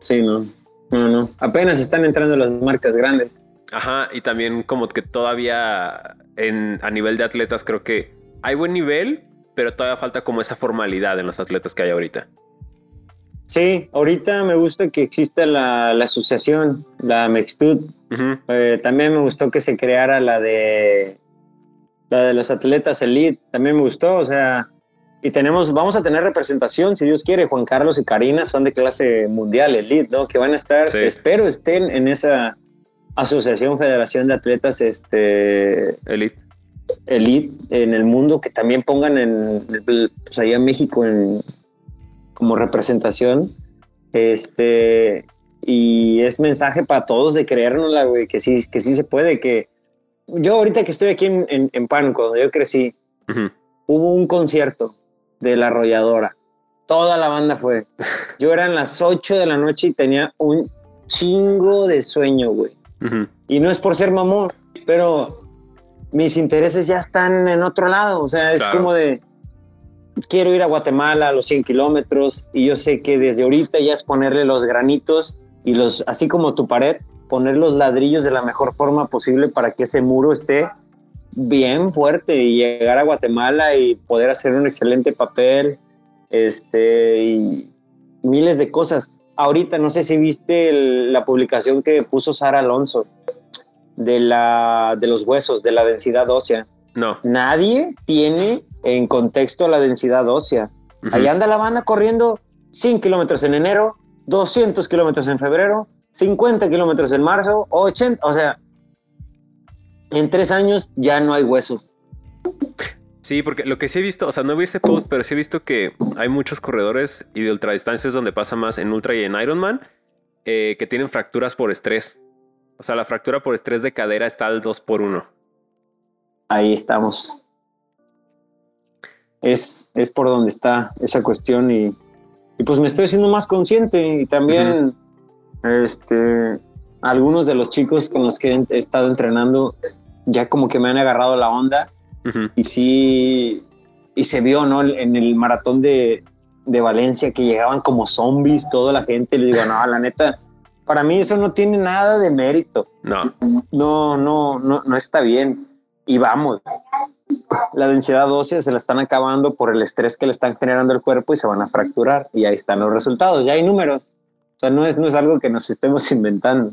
Sí, no, no, no. Apenas están entrando las marcas grandes. Ajá, y también como que todavía en, a nivel de atletas creo que hay buen nivel, pero todavía falta como esa formalidad en los atletas que hay ahorita. Sí, ahorita me gusta que exista la, la asociación, la Mextud. Eh, también me gustó que se creara la de la de los atletas elite. También me gustó, o sea, y tenemos, vamos a tener representación, si Dios quiere. Juan Carlos y Karina son de clase mundial elite, ¿no? Que van a estar, Sí. espero estén en esa asociación, federación de atletas, este, Elite. Elite en el mundo que también pongan en pues allá en México en como representación. Este y es mensaje para todos de creérnosla güey que sí que sí se puede que yo ahorita que estoy aquí en, en, en Pánuco donde yo crecí Ujú, hubo un concierto de la arrolladora. Toda la banda fue. Yo eran las 8 de la noche y tenía un chingo de sueño güey. Y no es por ser mamón, pero mis intereses ya están en otro lado. O sea, es Claro. como de, quiero ir a Guatemala a los 100 kilómetros y yo sé que desde ahorita ya es ponerle los granitos y los, así como tu pared, poner los ladrillos de la mejor forma posible para que ese muro esté bien fuerte y llegar a Guatemala y poder hacer un excelente papel, este, y miles de cosas. Ahorita no sé si viste el- la publicación que puso Sara Alonso de, la, de los huesos, de la densidad ósea. No. Nadie tiene en contexto la densidad ósea. Ujú. Ahí anda la banda corriendo 100 kilómetros en enero, 200 kilómetros en febrero, 50 kilómetros en marzo, 80, o sea, en tres años ya no hay huesos. Sí, porque lo que sí he visto, o sea, no vi ese post, pero sí he visto que hay muchos corredores y de ultradistancias donde pasa más en ultra y en Ironman eh, que tienen fracturas por estrés. O sea, la fractura por estrés de cadera está al 2 por 1 Ahí estamos. Es, es por donde está esa cuestión y, y pues me estoy haciendo más consciente y también este, algunos de los chicos con los que he estado entrenando ya como que me han agarrado la onda y sí, y se vio, ¿no? En el maratón de, de Valencia que llegaban como zombies toda la gente. Le digo, no, la neta, para mí eso no tiene nada de mérito. No. No, no, no, no está bien. Y vamos, la densidad ósea se la están acabando por el estrés que le están generando el cuerpo y se van a fracturar. Y ahí están los resultados, ya hay números. O sea, no es, no es algo que nos estemos inventando.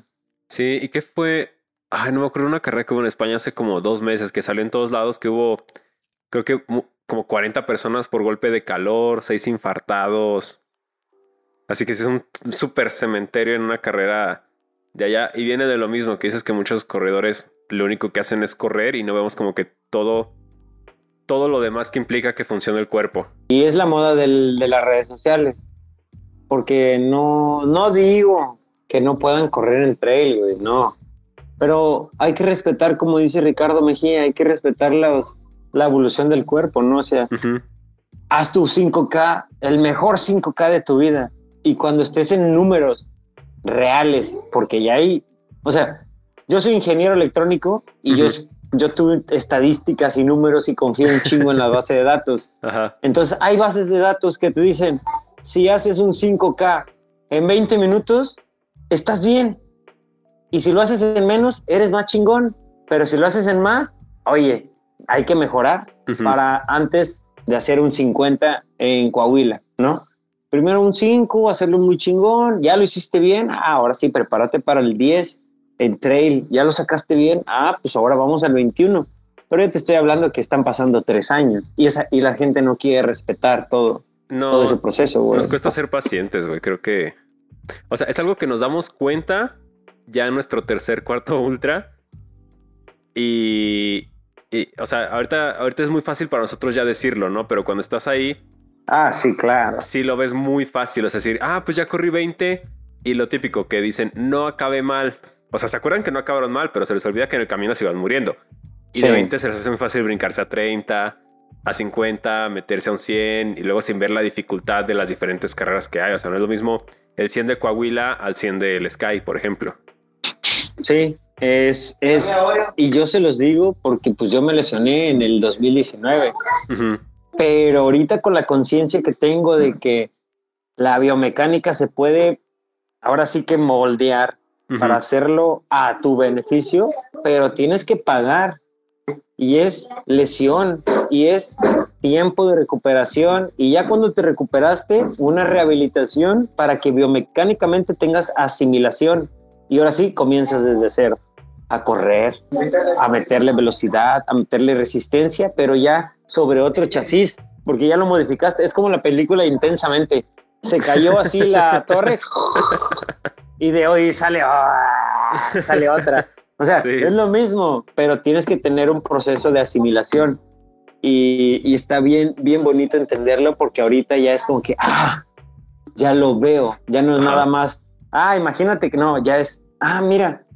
Sí, ¿y qué fue? Ay, no me acuerdo una carrera que hubo en España hace como dos meses que salió en todos lados que hubo, creo que como 40 personas por golpe de calor, seis infartados. Así que si es un súper cementerio en una carrera de allá. Y viene de lo mismo que dices que muchos corredores lo único que hacen es correr y no vemos como que todo, todo lo demás que implica que funcione el cuerpo. Y es la moda de las redes sociales. Porque no, no digo que no puedan correr en trail, güey, no. Pero hay que respetar, como dice Ricardo Mejía, hay que respetar los, la evolución del cuerpo, ¿no? O sea, haz tu 5K, el mejor 5K de tu vida. Y cuando estés en números reales, porque ya hay, o sea, yo soy ingeniero electrónico y yo, yo tuve estadísticas y números y confío un chingo en la base de datos. Entonces hay bases de datos que te dicen, si haces un 5K en 20 minutos, estás bien. Y si lo haces en menos, eres más chingón. Pero si lo haces en más, oye, hay que mejorar para antes de hacer un 50 en Coahuila, ¿no? Primero un 5, hacerlo muy chingón, ya lo hiciste bien, ah, ahora sí, prepárate para el 10 en trail, ya lo sacaste bien, ah, pues ahora vamos al 21. Pero yo te estoy hablando que están pasando tres años y, esa, y la gente no quiere respetar todo, todo ese proceso, güey. Nos cuesta ser pacientes, güey, creo que... O sea, es algo que nos damos cuenta ya en nuestro tercer, cuarto ultra. Y, y, o sea, ahorita, ahorita es muy fácil para nosotros ya decirlo, ¿no? Pero cuando estás ahí, Ah, sí, claro. Sí, lo ves muy fácil. Es decir, ah, pues ya corrí 20 y lo típico que dicen, no acabé mal. O sea, se acuerdan que no acabaron mal, pero se les olvida que en el camino se iban muriendo. Y de 20 se les hace muy fácil brincarse a 30, a 50, meterse a un 100 y luego sin ver la dificultad de las diferentes carreras que hay. O sea, no es lo mismo el 100 de Coahuila al 100 del Sky, por ejemplo. Sí, es, es, y yo se los digo porque pues yo me lesioné en el 2019. Pero ahorita con la conciencia que tengo de que la biomecánica se puede ahora sí que moldear para hacerlo a tu beneficio, pero tienes que pagar. Y es lesión y es tiempo de recuperación y ya cuando te recuperaste, una rehabilitación para que biomecánicamente tengas asimilación. Y ahora sí, comienzas desde cero a correr, a meterle velocidad, a meterle resistencia, pero ya sobre otro chasis, porque ya lo modificaste. Es como la película intensamente. Se cayó así la torre y de hoy sale, ah, sale otra. O sea, es lo mismo, pero tienes que tener un proceso de asimilación. Y, está bien, bien bonito entenderlo porque ahorita ya es como que, ah, ya lo veo, ya no es nada más, ah, imagínate que no, ya es, ah, mira,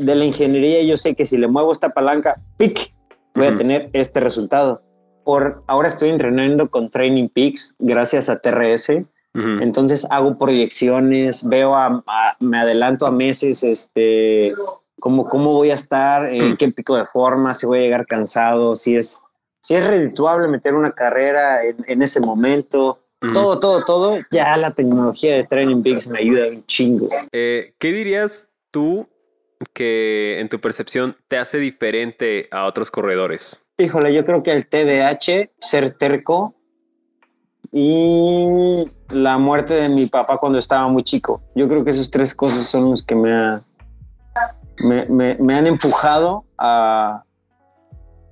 de la ingeniería yo sé que si le muevo esta palanca, pic, voy a tener este resultado. Por ahora estoy entrenando con Training Peaks gracias a TRS. Entonces hago proyecciones, veo a, me adelanto a meses, este, cómo, cómo voy a estar, en qué pico de forma, si voy a llegar cansado, si es, si es redituable meter una carrera en, ese momento. Todo, todo, todo. Ya la tecnología de Training Peaks me ayuda un chingo. Eh, ¿Qué dirías tú que en tu percepción te hace diferente a otros corredores? Híjole, yo creo que el TDAH, ser terco y la muerte de mi papá cuando estaba muy chico. Yo creo que esas tres cosas son los que me, me, han empujado a...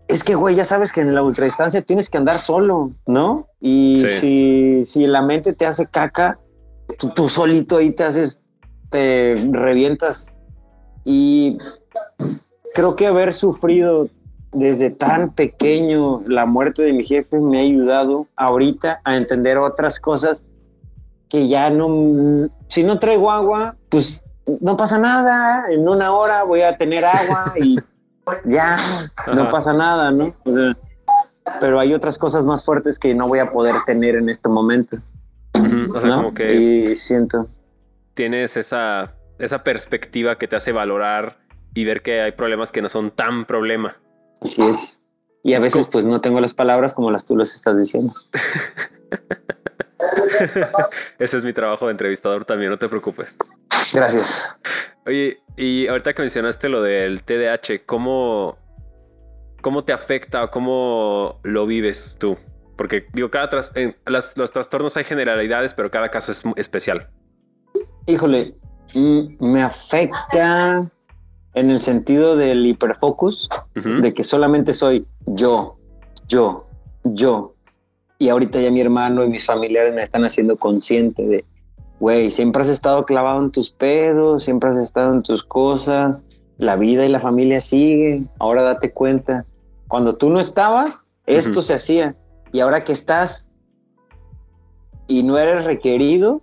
Es que, güey, ya sabes que en la ultradistancia tienes que andar solo, ¿no? Y si, si la mente te hace caca, tú, tú solito ahí te haces, te revientas y creo que haber sufrido desde tan pequeño la muerte de mi jefe me ha ayudado ahorita a entender otras cosas que ya no, si no traigo agua, pues no pasa nada, en una hora voy a tener agua y ya no pasa nada, ¿no? pero hay otras cosas más fuertes que no voy a poder tener en este momento. O sea, como que... Y siento. Tienes esa esa perspectiva que te hace valorar y ver que hay problemas que no son tan problema. Así es. Y a veces pues no tengo las palabras como las tú las estás diciendo. Ese es mi trabajo de entrevistador también, no te preocupes. Gracias. Oye, y ahorita que mencionaste lo del TDAH, ¿cómo, cómo te afecta o cómo lo vives tú? Porque digo, cada tras, en los trastornos hay generalidades, pero cada caso es especial. Híjole, me afecta en el sentido del hiperfocus, de que solamente soy yo, yo, yo. Y ahorita ya mi hermano y mis familiares me están haciendo consciente de, güey, siempre has estado clavado en tus pedos, siempre has estado en tus cosas, la vida y la familia siguen, ahora date cuenta. Cuando tú no estabas, esto se hacía. Y ahora que estás y no eres requerido,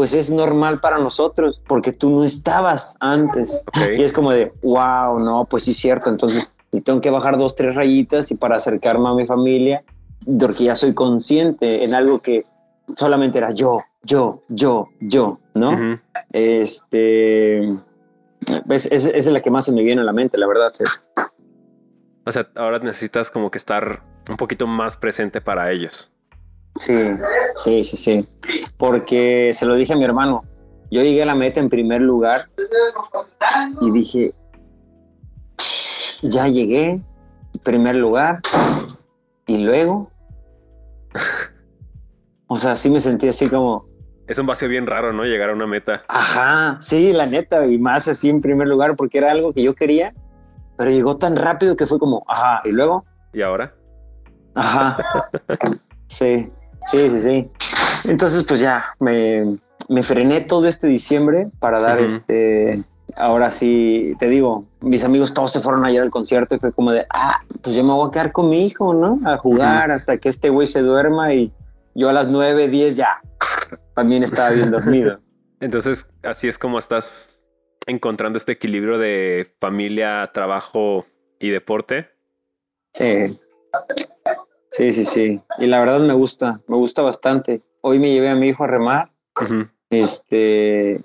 pues es normal para nosotros, porque tú no estabas antes. Y es como de, wow, no, pues sí es cierto. Entonces, tengo que bajar dos, tres rayitas y para acercarme a mi familia, porque ya soy consciente en algo que solamente era yo, yo, yo, yo, ¿no? Este, pues, es, es, la que más se me viene a la mente, la verdad. O sea, ahora necesitas como que estar un poquito más presente para ellos. Sí, sí, sí, sí. Porque se lo dije a mi hermano. Yo llegué a la meta en primer lugar y dije, ya llegué, primer lugar, y luego, o sea, sí me sentí así como... Es un vacío bien raro, ¿no? Llegar a una meta. Ajá, sí, la neta, y más así en primer lugar, porque era algo que yo quería, pero llegó tan rápido que fue como, ajá, y luego. ¿Y ahora? Ajá. sí, sí, sí, sí. Entonces, pues ya, me, me frené todo este diciembre para dar este ahora sí, te digo, mis amigos todos se fueron ayer al concierto y fue como de, ah, pues yo me voy a quedar con mi hijo, ¿no? A jugar hasta que este güey se duerma y yo a las 9, 10 ya también estaba bien dormido. Entonces, así es como estás encontrando este equilibrio de familia, trabajo y deporte. Sí. Sí, sí, sí. Y la verdad me gusta, me gusta bastante. Hoy me llevé a mi hijo a remar. Este,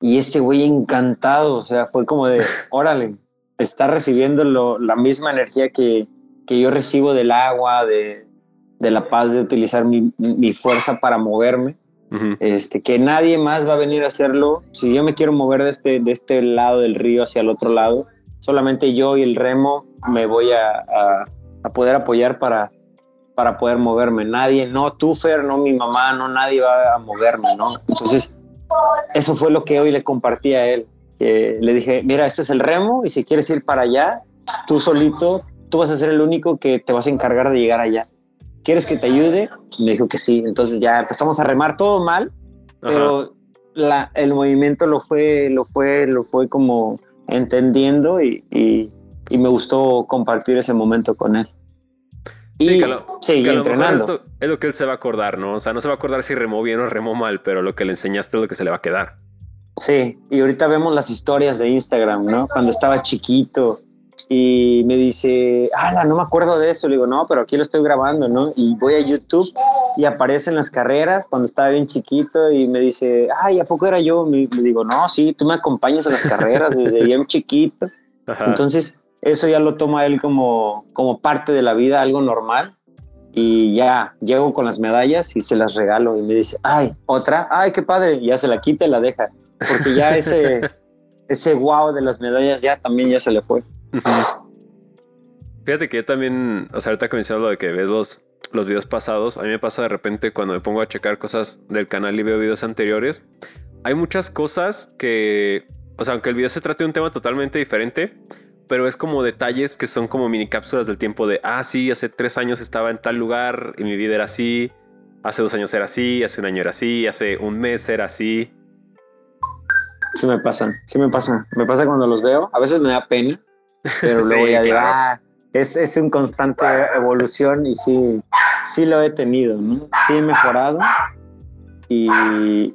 y ese güey encantado, o sea, fue como de, órale, está recibiendo la misma energía que, que, yo recibo del agua, de, de la paz de utilizar mi, mi fuerza para moverme. este, que nadie más va a venir a hacerlo. Si yo me quiero mover de este, de este lado del río hacia el otro lado, solamente yo y el remo me voy a, a, a poder apoyar para, para poder moverme. Nadie, no tú, Fer, no mi mamá, no nadie va a moverme, ¿no? Entonces, eso fue lo que hoy le compartí a él. le dije, mira, este es el remo y si quieres ir para allá, tú solito, tú vas a ser el único que te vas a encargar de llegar allá. ¿Quieres que te ayude? Me dijo que sí. Entonces ya empezamos a remar todo mal, pero la, el movimiento lo fue, lo fue, lo fue como entendiendo y, y, y me gustó compartir ese momento con él. Y sí, entrenando. es lo que él se va a acordar, ¿no? O sea, no se va a acordar si remó bien o remó mal, pero lo que le enseñaste es lo que se le va a quedar. Sí, y ahorita vemos las historias de Instagram, ¿no? Cuando estaba chiquito y me dice, ah, no me acuerdo de eso. Le digo, no, pero aquí lo estoy grabando, ¿no? Y voy a YouTube y aparecen las carreras cuando estaba bien chiquito y me dice, ay, ¿a poco era yo? Me, digo, no, sí, tú me acompañas a las carreras desde bien chiquito. Entonces, eso ya lo toma él como, como parte de la vida, algo normal. Y ya llego con las medallas y se las regalo y me dice, ay, otra, ay, qué padre, y ya se la quita y la deja. Porque ya ese, ese wow de las medallas ya también ya se le fue. Fíjate que yo también, o sea, ahorita que mencionas lo de que ves los, los videos pasados, a mí me pasa de repente cuando me pongo a checar cosas del canal y veo videos anteriores, hay muchas cosas que, o sea, aunque el video se trate de un tema totalmente diferente, pero es como detalles que son como mini cápsulas del tiempo de, ah, sí, hace tres años estaba en tal lugar y mi vida era así, hace dos años era así, hace un año era así, hace un mes era así. Sí me pasan, sí me pasan. Me pasa cuando los veo, a veces me da pena, pero luego ya digo, ah, es, es un constante evolución y sí, sí lo he tenido, ¿no? Sí he mejorado y,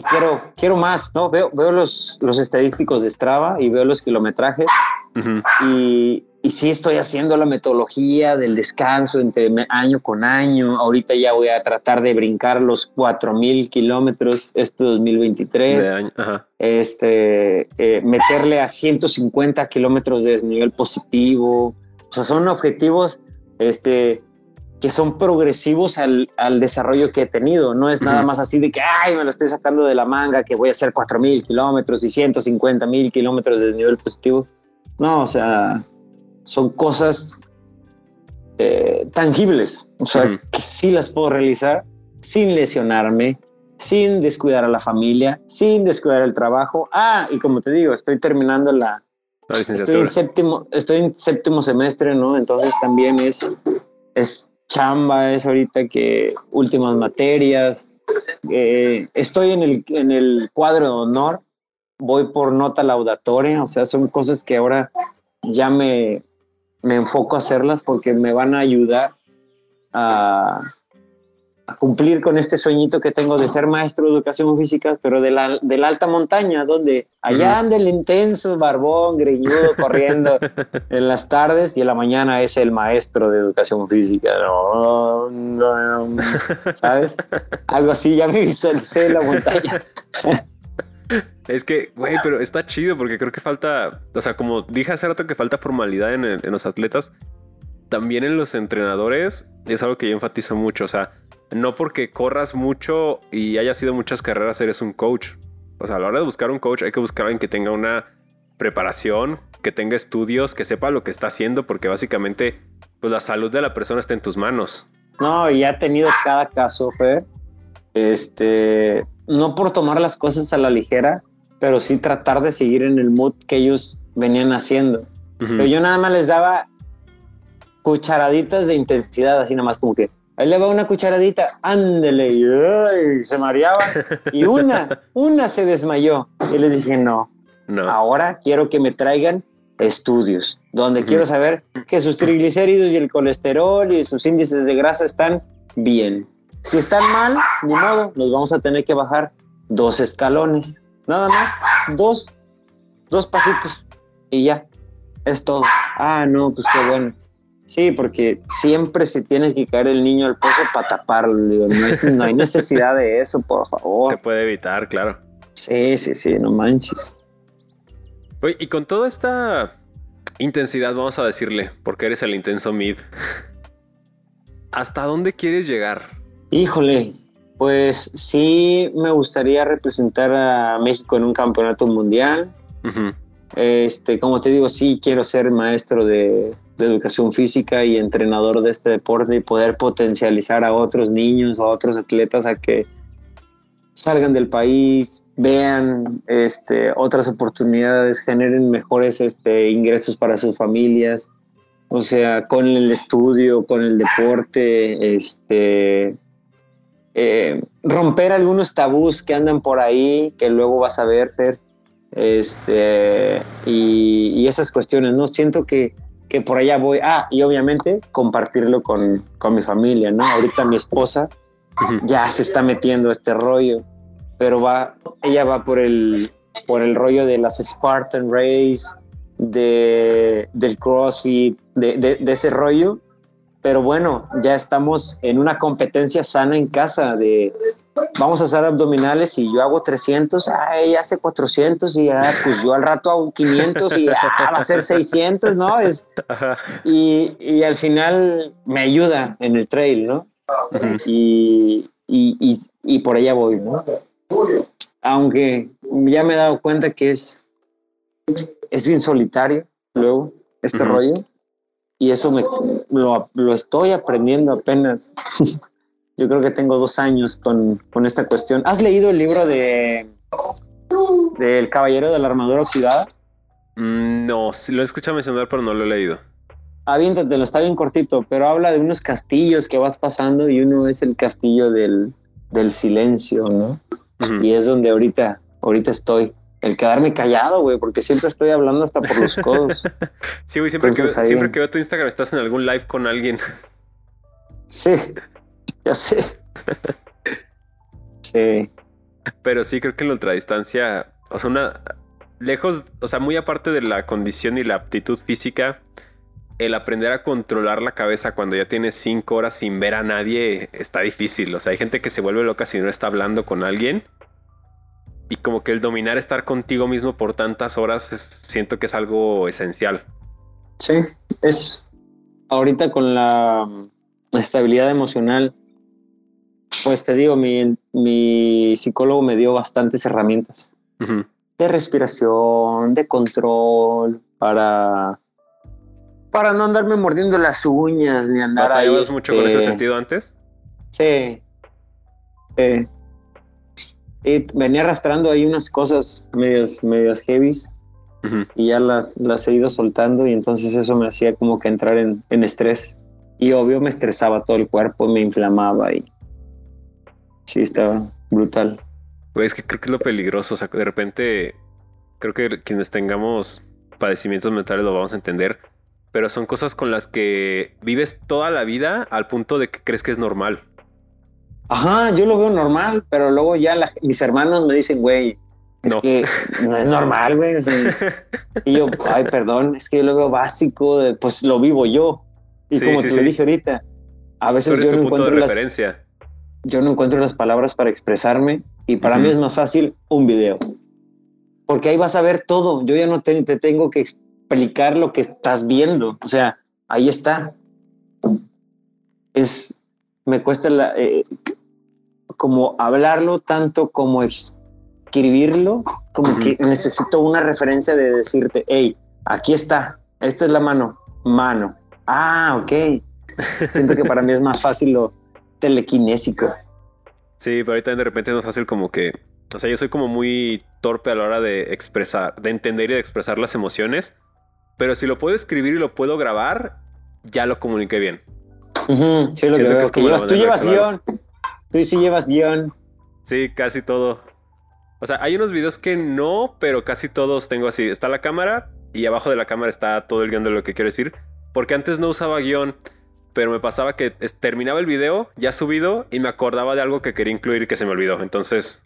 y quiero, quiero más, ¿no? Veo, veo los, los estadísticos de Strava y veo los kilometrajes y, y sí estoy haciendo la metodología del descanso entre año con año. Ahorita ya voy a tratar de brincar los 4000 kilómetros este 2023. Este, eh, meterle a 150 kilómetros de desnivel positivo. O sea, son objetivos este, que son progresivos al, al, desarrollo que he tenido. No es nada más así de que, ay, me lo estoy sacando de la manga, que voy a hacer 4.000 kilómetros y 150 mil kilómetros de nivel positivo. No, o sea, son cosas eh, tangibles, o sea, que sí las puedo realizar sin lesionarme, sin descuidar a la familia, sin descuidar el trabajo. Ah, y como te digo, estoy terminando la... estoy en séptimo, estoy en séptimo semestre, ¿no? Entonces también es, es chamba, es ahorita que últimas materias. eh, estoy en el, en el cuadro de honor, voy por nota laudatoria, o sea, son cosas que ahora ya me, me enfoco a hacerlas porque me van a ayudar a, cumplir con este sueñito que tengo de ser maestro de educación física, pero de la, de la alta montaña, donde allá anda el intenso barbón, greñudo, corriendo en las tardes y en la mañana es el maestro de educación física. ¿Sabes? Algo así, ya me visualicé en la montaña. Es que, güey, pero está chido porque creo que falta, o sea, como dije hace rato que falta formalidad en, en los atletas, también en los entrenadores es algo que yo enfatizo mucho, o sea, no porque corras mucho y hayas sido muchas carreras eres un coach. O sea, a la hora de buscar un coach hay que buscar a alguien que tenga una preparación, que tenga estudios, que sepa lo que está haciendo, porque básicamente pues la salud de la persona está en tus manos. No, y ha tenido cada caso, Fer. Este, no por tomar las cosas a la ligera, pero sí tratar de seguir en el mood que ellos venían haciendo. Pero yo nada más les daba cucharaditas de intensidad, así nada más como que, Ahí le va una cucharadita, ándele, y se mareaba. Y una, una se desmayó. Y le dije, no, no. ahora quiero que me traigan estudios, donde quiero saber que sus triglicéridos y el colesterol y sus índices de grasa están bien. Si están mal, ni modo, nos vamos a tener que bajar dos escalones. Nada más, dos, dos pasitos. Y ya, es todo. Ah, no, pues qué bueno. Sí, porque siempre se tiene que caer el niño al pozo para taparlo. no, hay necesidad de eso, por favor. Se puede evitar, claro. Sí, sí, sí, no manches. Oye, y con toda esta intensidad, vamos a decirle, porque eres el intenso mid, ¿hasta dónde quieres llegar? Híjole, pues sí me gustaría representar a México en un campeonato mundial. Este, como te digo, sí quiero ser maestro de, de educación física y entrenador de este deporte y poder potencializar a otros niños, a otros atletas a que salgan del país, vean este, otras oportunidades, generen mejores este, ingresos para sus familias. O sea, con el estudio, con el deporte, este, eh, romper algunos tabús que andan por ahí, que luego vas a ver, Fer, este, y, y esas cuestiones, ¿no? Siento que que por allá voy. Ah, y obviamente compartirlo con, con mi familia, ¿no? Ahorita mi esposa ya se está metiendo este rollo, pero va, ella va por el, por el rollo de las Spartan Race, de, del CrossFit, de, de, de ese rollo. Pero bueno, ya estamos en una competencia sana en casa de, vamos a hacer abdominales y yo hago 300, ah, ella hace 400 y ya, pues yo al rato hago 500 y va a ser 600, ¿no? Es, y, y, al final me ayuda en el trail, ¿no? y, y, y, por allá voy, ¿no? Aunque ya me he dado cuenta que es, es bien solitario luego este rollo y eso me, lo, lo estoy aprendiendo apenas. Yo creo que tengo dos años con, con esta cuestión. ¿Has leído el libro de del Caballero de la Armadura Oxidada? Mm, no, lo he escuchado mencionar, pero no lo he leído. lo está bien cortito, pero habla de unos castillos que vas pasando y uno es el castillo del, del silencio, ¿no? Y es donde ahorita, ahorita estoy. El quedarme callado, güey, porque siempre estoy hablando hasta por los codos. sí, güey, siempre, que, siempre que veo tu Instagram estás en algún live con alguien. Sí, ya sé. sí. Pero sí creo que en la ultradistancia, o sea, una lejos, o sea, muy aparte de la condición y la aptitud física, el aprender a controlar la cabeza cuando ya tienes cinco horas sin ver a nadie está difícil. O sea, hay gente que se vuelve loca si no está hablando con alguien. Y como que el dominar estar contigo mismo por tantas horas, siento que es algo esencial. Sí, es ahorita con la estabilidad emocional pues te digo, mi, mi psicólogo me dio bastantes herramientas de respiración, de control, para, para no andarme mordiendo las uñas ni andar ahí. ¿Batallabas mucho con ese este, sentido antes? Sí. Y venía arrastrando ahí unas cosas medias, medias heavies y ya las, las he ido soltando y entonces eso me hacía como que entrar en, en estrés. Y obvio me estresaba todo el cuerpo, me inflamaba y sí, estaba, brutal. Pues es que creo que es lo peligroso. O sea, de repente, creo que quienes tengamos padecimientos mentales lo vamos a entender. Pero son cosas con las que vives toda la vida al punto de que crees que es normal. Ajá, yo lo veo normal, pero luego ya mis hermanos me dicen, güey, es que no es normal, güey. y yo, ay, perdón, es que yo lo veo básico, pues lo vivo yo. Y como te lo dije ahorita, a veces yo no encuentro las, yo no encuentro las palabras para expresarme y para mí es más fácil un video. Porque ahí vas a ver todo. Yo ya no te, tengo que explicar lo que estás viendo. O sea, ahí está. Es, me cuesta la, eh, como hablarlo tanto como escribirlo, como que necesito una referencia de decirte, hey, aquí está, esta es la mano, mano. Ah, ok. Siento que para mí es más fácil lo telequinésico. Sí, pero ahorita de repente es más fácil como que, o sea, yo soy como muy torpe a la hora de expresar, de entender y de expresar las emociones, pero si lo puedo escribir y lo puedo grabar, ya lo comuniqué bien. Sí, lo que, es como tú llevas guion. Tú sí llevas guion. Sí, casi todo. O sea, hay unos videos que no, pero casi todos tengo así. Está la cámara y abajo de la cámara está todo el guion de lo que quiero decir. Porque antes no usaba guion, pero me pasaba que terminaba el video ya subido y me acordaba de algo que quería incluir que se me olvidó. Entonces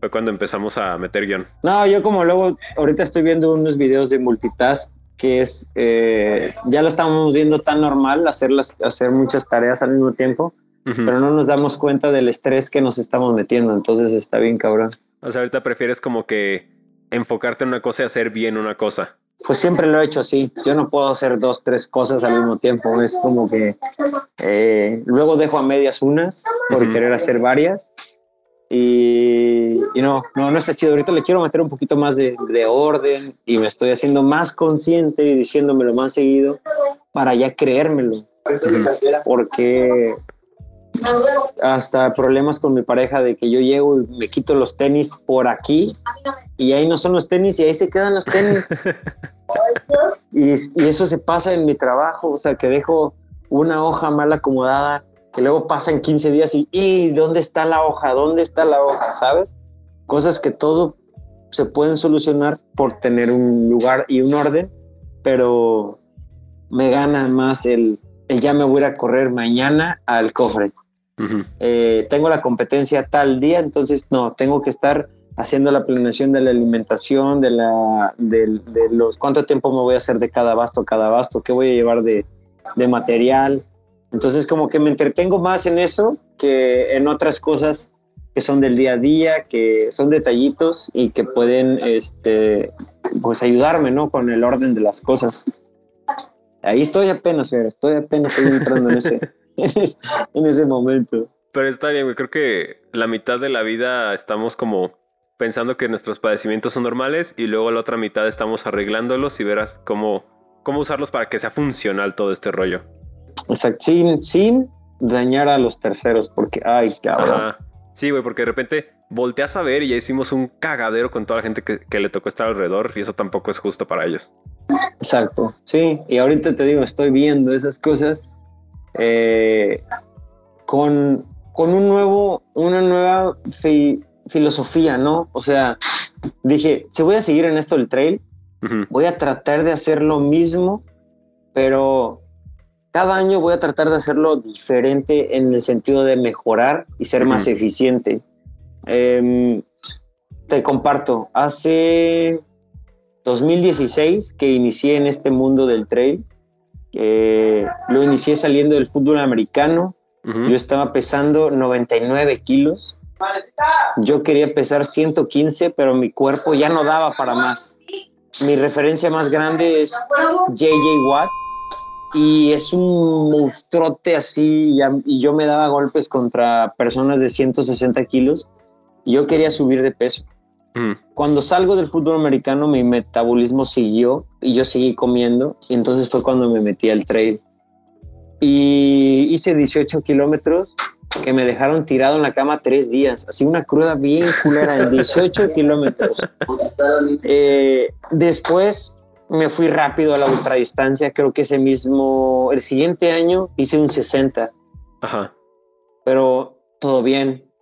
fue cuando empezamos a meter guion. No, yo como luego, ahorita estoy viendo unos videos de multitask que es, eh, ya lo estamos viendo tan normal, hacer, hacer muchas tareas al mismo tiempo pero no nos damos cuenta del estrés que nos estamos metiendo. Entonces está bien, cabrón. O sea, ahorita prefieres como que enfocarte en una cosa y hacer bien una cosa. Pues siempre lo he hecho así. Yo no puedo hacer dos, tres cosas al mismo tiempo. Es como que eh, luego dejo a medias unas por querer hacer varias. Y, no, no, no está chido. Ahorita le quiero meter un poquito más de, de orden y me estoy haciendo más consciente y diciéndomelo más seguido para ya creérmelo. Porque hasta problemas con mi pareja de que yo llego y me quito los tenis por aquí y ahí no son los tenis y ahí se quedan los tenis. y, eso se pasa en mi trabajo, o sea, que dejo una hoja mal acomodada, que luego pasan 15 días y, ¿y dónde está la hoja? ¿Dónde está la hoja? ¿Sabes? Cosas que todo se pueden solucionar por tener un lugar y un orden, pero me gana más el, el ya me voy a correr mañana al cofre. Eh, tengo la competencia tal día, entonces no, tengo que estar haciendo la planeación de la alimentación, de, la, de, los cuánto tiempo me voy a hacer de cada basto, cada basto, qué voy a llevar de, de material. Entonces como que me entretengo más en eso que en otras cosas que son del día a día, que son detallitos y que pueden este, pues ayudarme ¿no? con el orden de las cosas. Ahí estoy apenas, estoy apenas entrando en ese, en ese momento. Pero está bien, güey. Creo que la mitad de la vida estamos como pensando que nuestros padecimientos son normales y luego la otra mitad estamos arreglándolos y verás cómo, cómo usarlos para que sea funcional todo este rollo. Exacto, sin, sin dañar a los terceros, porque, ay, cabrón. Sí, güey, porque de repente volteas a ver y ya hicimos un cagadero con toda la gente que, que, le tocó estar alrededor y eso tampoco es justo para ellos. Exacto, sí, y ahorita te digo, estoy viendo esas cosas eh, con, con un nuevo, una nueva filosofía, ¿no? O sea, dije, si voy a seguir en esto del trail, voy a tratar de hacer lo mismo, pero cada año voy a tratar de hacerlo diferente en el sentido de mejorar y ser más eficiente. Em, te comparto, hace 2016 que inicié en este mundo del trail, lo inicié saliendo del fútbol americano. Yo estaba pesando 99 kilos. Yo quería pesar 115, pero mi cuerpo ya no daba para más. Mi referencia más grande es JJ Watt y es un monstruote así y yo me daba golpes contra personas de 160 kilos y yo quería subir de peso. Mm. Cuando salgo del fútbol americano, mi metabolismo siguió y yo seguí comiendo. Y entonces fue cuando me metí al trail. Y hice 18 kilómetros que me dejaron tirado en la cama tres días. Así una cruda bien culera en 18 kilómetros. Eh, después me fui rápido a la ultradistancia. Creo que ese mismo, el siguiente año hice un 60. Ajá. Pero todo bien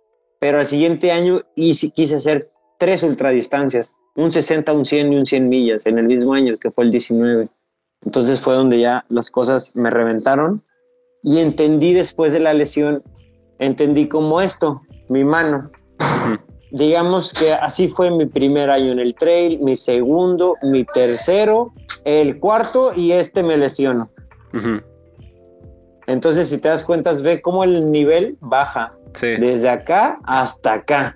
pero al siguiente año quise hacer tres ultradistancias, un 60, un 100 y un 100 millas en el mismo año, que fue el 19. Entonces fue donde ya las cosas me reventaron y entendí después de la lesión, entendí como esto, mi mano. Digamos que así fue mi primer año en el trail, mi segundo, mi tercero, el cuarto y este me lesiono. Entonces, si te das cuenta, ve cómo el nivel baja desde acá hasta acá.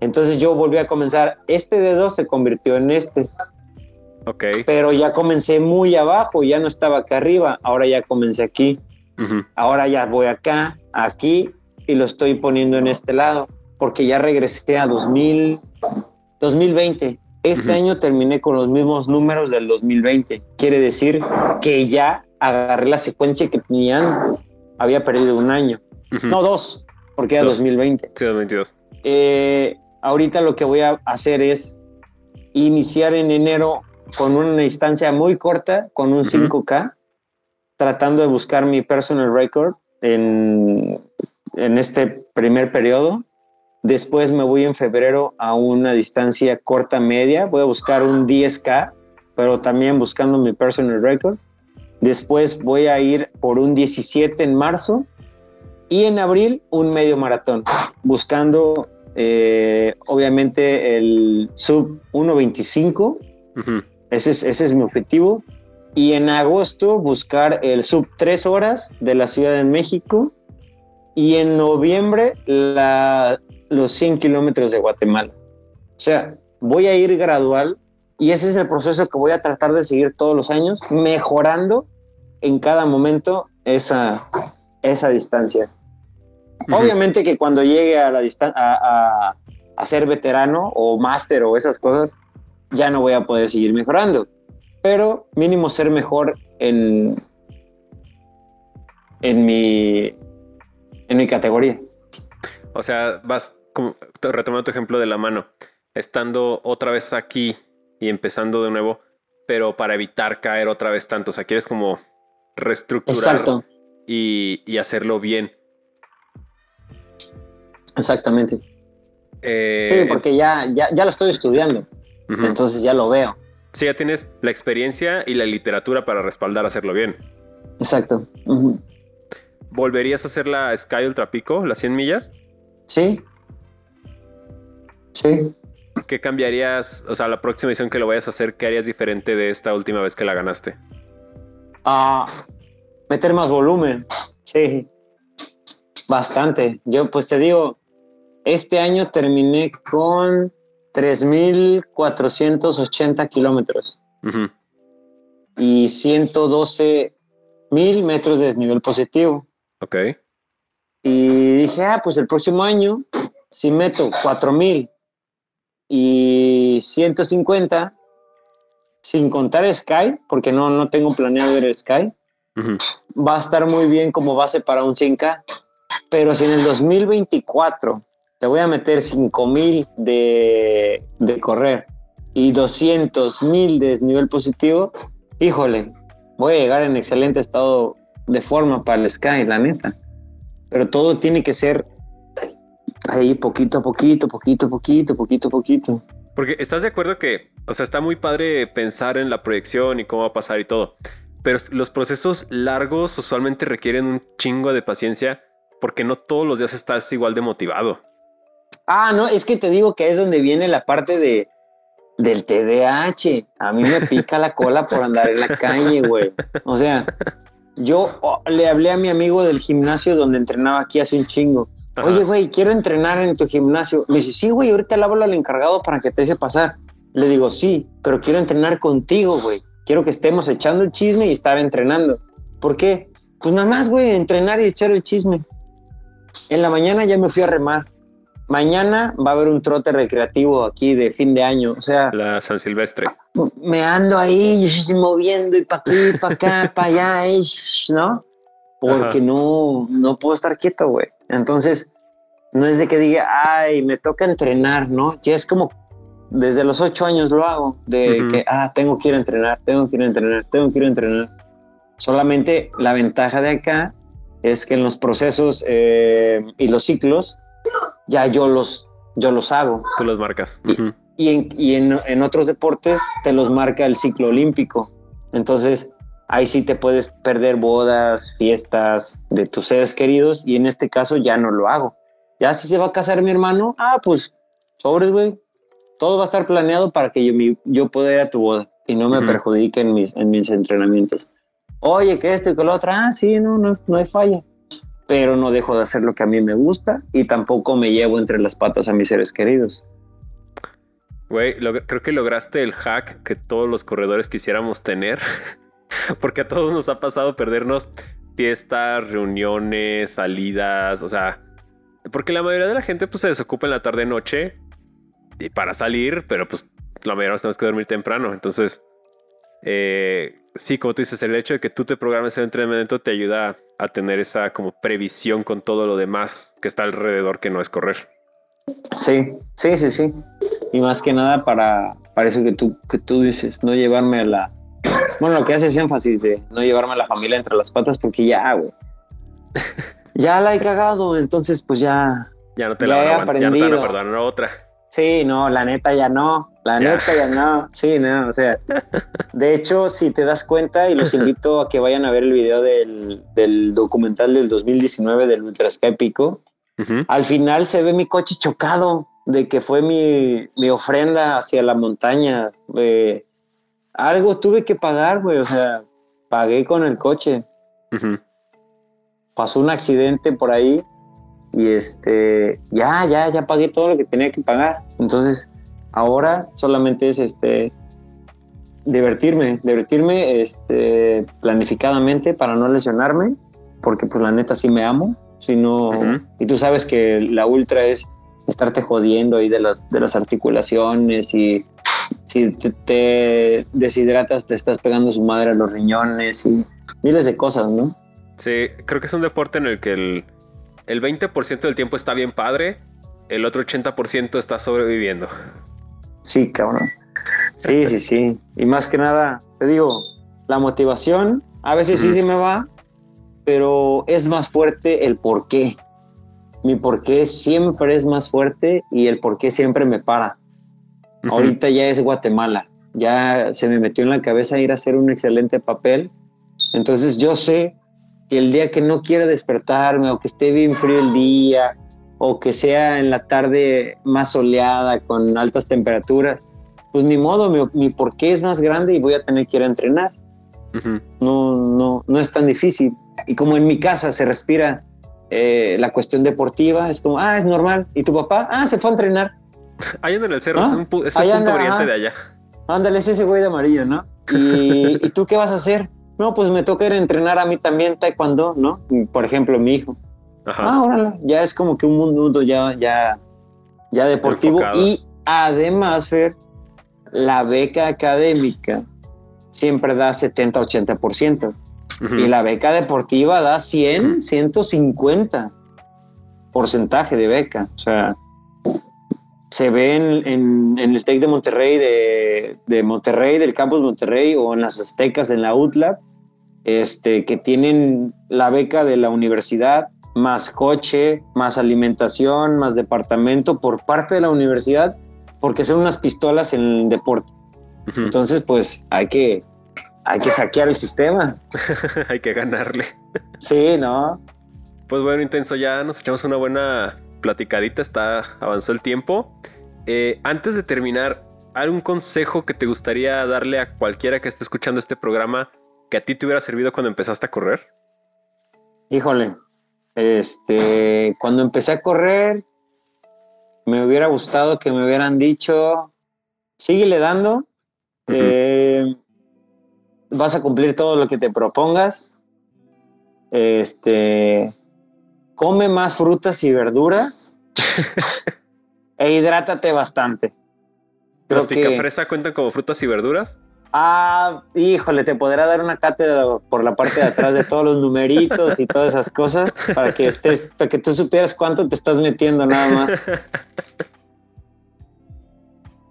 Entonces yo volví a comenzar. Este dedo se convirtió en este. Ok. Pero ya comencé muy abajo, ya no estaba acá arriba. Ahora ya comencé aquí. Ahora ya voy acá, aquí y lo estoy poniendo en este lado porque ya regresé a 2000, 2020. Este año terminé con los mismos números del 2020. Quiere decir que ya agarré la secuencia que tenía antes. Había perdido un año. No, dos, porque era 2020. Sí, 2022. Eh, ahorita lo que voy a hacer es iniciar en enero con una distancia muy corta, con un 5K, tratando de buscar mi personal record en, en este primer periodo. Después me voy en febrero a una distancia corta media. Voy a buscar un 10K, pero también buscando mi personal record. Después voy a ir por un 17 en marzo y en abril un medio maratón, buscando eh, obviamente el sub 1.25. ese, es, ese es mi objetivo. Y en agosto buscar el sub 3 horas de la Ciudad de México. Y en noviembre la, los 100 kilómetros de Guatemala. O sea, voy a ir gradual y ese es el proceso que voy a tratar de seguir todos los años, mejorando en cada momento esa, esa distancia. Obviamente que cuando llegue a la distancia a, a, ser veterano o máster o esas cosas, ya no voy a poder seguir mejorando. Pero mínimo ser mejor en, en mi en mi categoría. O sea, vas como retomando tu ejemplo de la mano, estando otra vez aquí y empezando de nuevo, pero para evitar caer otra vez tanto. O sea, quieres como reestructurar y, y, hacerlo bien. Exactamente. Eh, sí, porque ya, ya, ya, lo estoy estudiando. Entonces ya lo veo. Sí, ya tienes la experiencia y la literatura para respaldar hacerlo bien. Exacto. ¿Volverías a hacer la Sky Ultra Pico, las 100 millas? Sí, Sí. ¿Qué cambiarías, o sea, la próxima edición que lo vayas a hacer, qué harías diferente de esta última vez que la ganaste? Ah, meter más volumen, sí, bastante. Yo pues te digo, este año terminé con 3.480 kilómetros y 112 mil metros de desnivel positivo. Ok. Y dije, ah, pues el próximo año, si meto 4.000 y 150 sin contar Sky, porque no, no tengo planeado ver Sky, va a estar muy bien como base para un 100K. Pero si en el 2024 te voy a meter 5000 de, de correr y 200 mil de nivel positivo, híjole, voy a llegar en excelente estado de forma para el Sky, la neta. Pero todo tiene que ser ahí poquito a poquito, poquito a poquito, poquito a poquito. Porque estás de acuerdo que, o sea, está muy padre pensar en la proyección y cómo va a pasar y todo, pero los procesos largos usualmente requieren un chingo de paciencia porque no todos los días estás igual de motivado. Ah, no, es que te digo que es donde viene la parte de del TDAH. A mí me pica la cola por andar en la calle, güey. O sea, yo oh, le hablé a mi amigo del gimnasio donde entrenaba aquí hace un chingo Oye, güey, quiero entrenar en tu gimnasio. Me dice, sí, güey, ahorita le hablo al encargado para que te deje pasar. Le digo, sí, pero quiero entrenar contigo, güey. Quiero que estemos echando el chisme y estar entrenando. ¿Por qué? Pues nada más, güey, entrenar y echar el chisme. En la mañana ya me fui a remar. Mañana va a haber un trote recreativo aquí de fin de año. O sea, la San Silvestre. Me ando ahí moviendo y para aquí, para acá, para allá, ¿no? Porque no, no puedo estar quieto, güey. Entonces, no es de que diga, ay, me toca entrenar, ¿no? Ya es como desde los ocho años lo hago, de que, ah, tengo que ir a entrenar, tengo que ir a entrenar, tengo que ir a entrenar. Solamente la ventaja de acá es que en los procesos eh, y los ciclos ya yo los, yo los hago. Tú los marcas. Y, en, y en, otros deportes te los marca el ciclo olímpico. Entonces, ahí sí te puedes perder bodas, fiestas de tus seres queridos y en este caso ya no lo hago. Ya si se va a casar mi hermano, ah, pues sobres, güey. Todo va a estar planeado para que yo, yo pueda ir a tu boda y no me perjudique en mis, en mis entrenamientos. Oye, que esto y que lo otro, ah, sí, no, no, no hay falla pero no dejo de hacer lo que a mí me gusta y tampoco me llevo entre las patas a mis seres queridos. Güey, creo que lograste el hack que todos los corredores quisiéramos tener, porque a todos nos ha pasado perdernos fiestas, reuniones, salidas, o sea, porque la mayoría de la gente pues se desocupa en la tarde noche y para salir, pero pues la mayoría tenemos que dormir temprano, entonces eh, sí, como tú dices, el hecho de que tú te programes el entrenamiento te ayuda a tener esa como previsión con todo lo demás que está alrededor que no es correr. Sí, sí, sí, sí. Y más que nada para, para eso que tú, que tú dices, no llevarme a la... Bueno, lo que haces énfasis de no llevarme a la familia entre las patas porque ya, güey. ya la he cagado, entonces pues ya... Ya no te la he aprendido. Ya no te perdonar otra. Sí, no, la neta ya no. La neta ya no. Sí, no, o sea. De hecho, si te das cuenta, y los invito a que vayan a ver el video del, documental del 2019 del Ultrasky Pico, al final se ve mi coche chocado de que fue mi, ofrenda hacia la montaña. algo tuve que pagar, güey. O sea, pagué con el coche. Pasó un accidente por ahí y este, ya, ya, ya pagué todo lo que tenía que pagar. Entonces, ahora solamente es este, divertirme, divertirme este, planificadamente para no lesionarme, porque pues la neta sí me amo. Si no, y tú sabes que la ultra es estarte jodiendo ahí de las, de las articulaciones y si te, te, deshidratas te estás pegando su madre a los riñones y miles de cosas, ¿no? Sí, creo que es un deporte en el que el, el 20% del tiempo está bien padre, el otro 80% está sobreviviendo. Sí, cabrón. Sí, sí, sí. Y más que nada, te digo, la motivación a veces sí se me va, pero es más fuerte el por qué. Mi por qué siempre es más fuerte y el por qué siempre me para. Ahorita ya es Guatemala. Ya se me metió en la cabeza ir a hacer un excelente papel. Entonces yo sé que el día que no quiera despertarme o que esté bien frío el día o que sea en la tarde más soleada con altas temperaturas, pues ni modo, mi, mi porqué es más grande y voy a tener que ir a entrenar. No, no, no es tan difícil. Y como en mi casa se respira eh, la cuestión deportiva, es como, ah, es normal. ¿Y tu papá? Ah, se fue a entrenar. Ahí en el cerro, ¿Ah? es el punto oriente de allá. Ándale, es ese güey de amarillo, ¿no? ¿Y, ¿Y tú qué vas a hacer? No, pues me toca ir a entrenar a mí también taekwondo, ¿no? Por ejemplo, mi hijo. Ajá. Ah, ya es como que un mundo ya, ya, ya deportivo. Y además, Fer, la beca académica siempre da 70-80%. Y la beca deportiva da 100, 150 porcentaje de beca. O sea, se ve en, el TEC de Monterrey, de, de, Monterrey, del campus Monterrey o en las Aztecas, en la UTLAB, este, que tienen la beca de la universidad, más coche, más alimentación, más departamento por parte de la universidad, porque son unas pistolas en el deporte. Entonces, pues hay que, hay que hackear el sistema. hay que ganarle. sí, ¿no? Pues bueno, intenso, ya nos echamos una buena platicadita, está avanzó el tiempo. Eh, antes de terminar, ¿algún consejo que te gustaría darle a cualquiera que esté escuchando este programa que a ti te hubiera servido cuando empezaste a correr? Híjole, este, cuando empecé a correr, me hubiera gustado que me hubieran dicho, síguele dando, eh, vas a cumplir todo lo que te propongas, este, come más frutas y verduras e hidrátate bastante. ¿Los picafresa cuentan como frutas y verduras? Ah, híjole, te podrá dar una cátedra por la parte de atrás de todos los numeritos y todas esas cosas para que estés, para que tú supieras cuánto te estás metiendo nada más.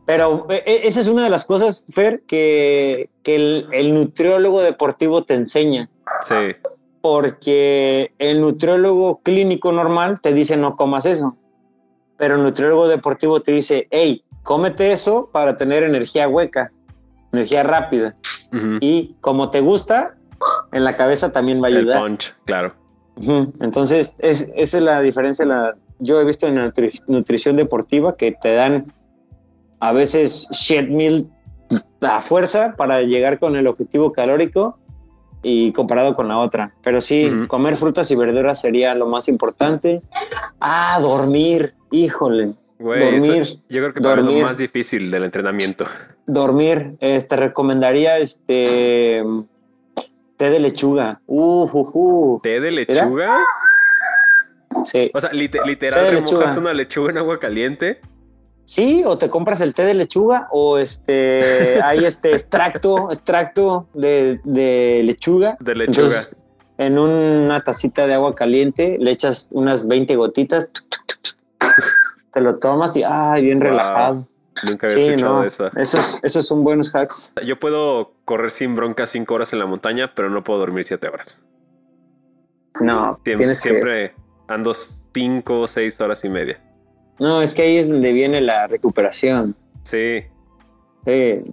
Pero e, e, esa es una de las cosas, Fer, que, el, nutriólogo deportivo te enseña. Sí. Porque el nutriólogo clínico normal te dice no comas eso. pero el nutriólogo deportivo te dice, hey, cómete eso para tener energía hueca, energía rápida. Y como te gusta, en la cabeza también va a ayudar. El punch, claro. Entonces, esa es la diferencia. La, yo he visto en la nutrición deportiva que te dan a veces shit meal a fuerza para llegar con el objetivo calórico y comparado con la otra. Pero sí, comer frutas y verduras sería lo más importante. Ah, dormir, híjole. dormir. yo creo que es lo más difícil del entrenamiento. Dormir, eh, te recomendaría este té de lechuga. Uh, uh, uh. ¿Té de lechuga? Sí. O sea, literal, remojas una lechuga en agua caliente. Sí, o te compras el té de lechuga o este hay este extracto, extracto de, lechuga. De lechuga. en una tacita de agua caliente le echas unas 20 gotitas, te lo tomas y ay, bien relajado. Nunca había escuchado eso. Esos, esos son buenos hacks. Yo puedo correr sin bronca cinco horas en la montaña, pero no puedo dormir siete horas. No, siempre, siempre ando cinco o seis horas y media. No, es que ahí es donde viene la recuperación. Sí.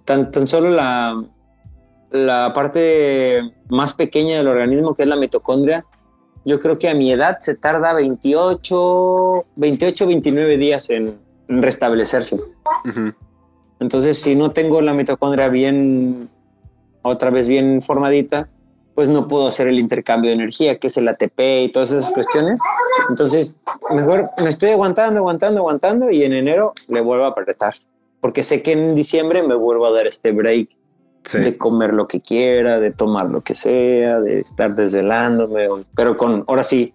tan, tan solo la, la parte más pequeña del organismo, que es la mitocondria, yo creo que a mi edad se tarda 28, 28 29 días en, restablecerse. Entonces, si no tengo la mitocondria bien, otra vez bien formadita, pues no puedo hacer el intercambio de energía, que es el ATP y todas esas cuestiones. Entonces, mejor me estoy aguantando, aguantando, aguantando y en enero le vuelvo a apretar. Porque sé que en diciembre me vuelvo a dar este break de comer lo que quiera, de tomar lo que sea, de estar desvelándome, pero con, ahora sí,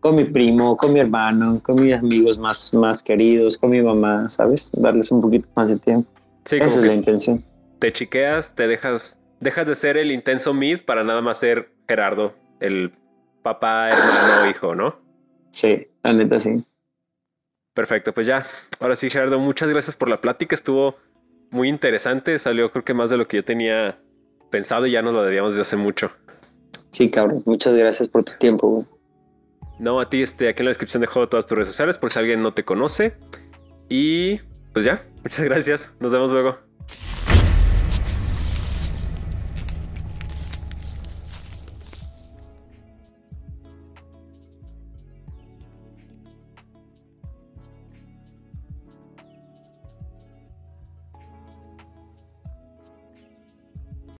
con mi primo, con mi hermano, con mis amigos más, más queridos, con mi mamá, ¿sabes? Darles un poquito más de tiempo. Sí, Esa es la intención. Te chiqueas, te dejas dejas de ser el intenso mid para nada más ser Gerardo, el papá, hermano, hijo, ¿no? Sí, la neta sí. Perfecto, pues ya. Ahora sí, Gerardo, muchas gracias por la plática. Estuvo muy interesante. Salió creo que más de lo que yo tenía pensado y ya nos lo debíamos de hace mucho. Sí, cabrón. Muchas gracias por tu tiempo. No, a ti, este, aquí en la descripción dejo todas tus redes sociales por si alguien no te conoce. Y pues ya, muchas gracias. Nos vemos luego.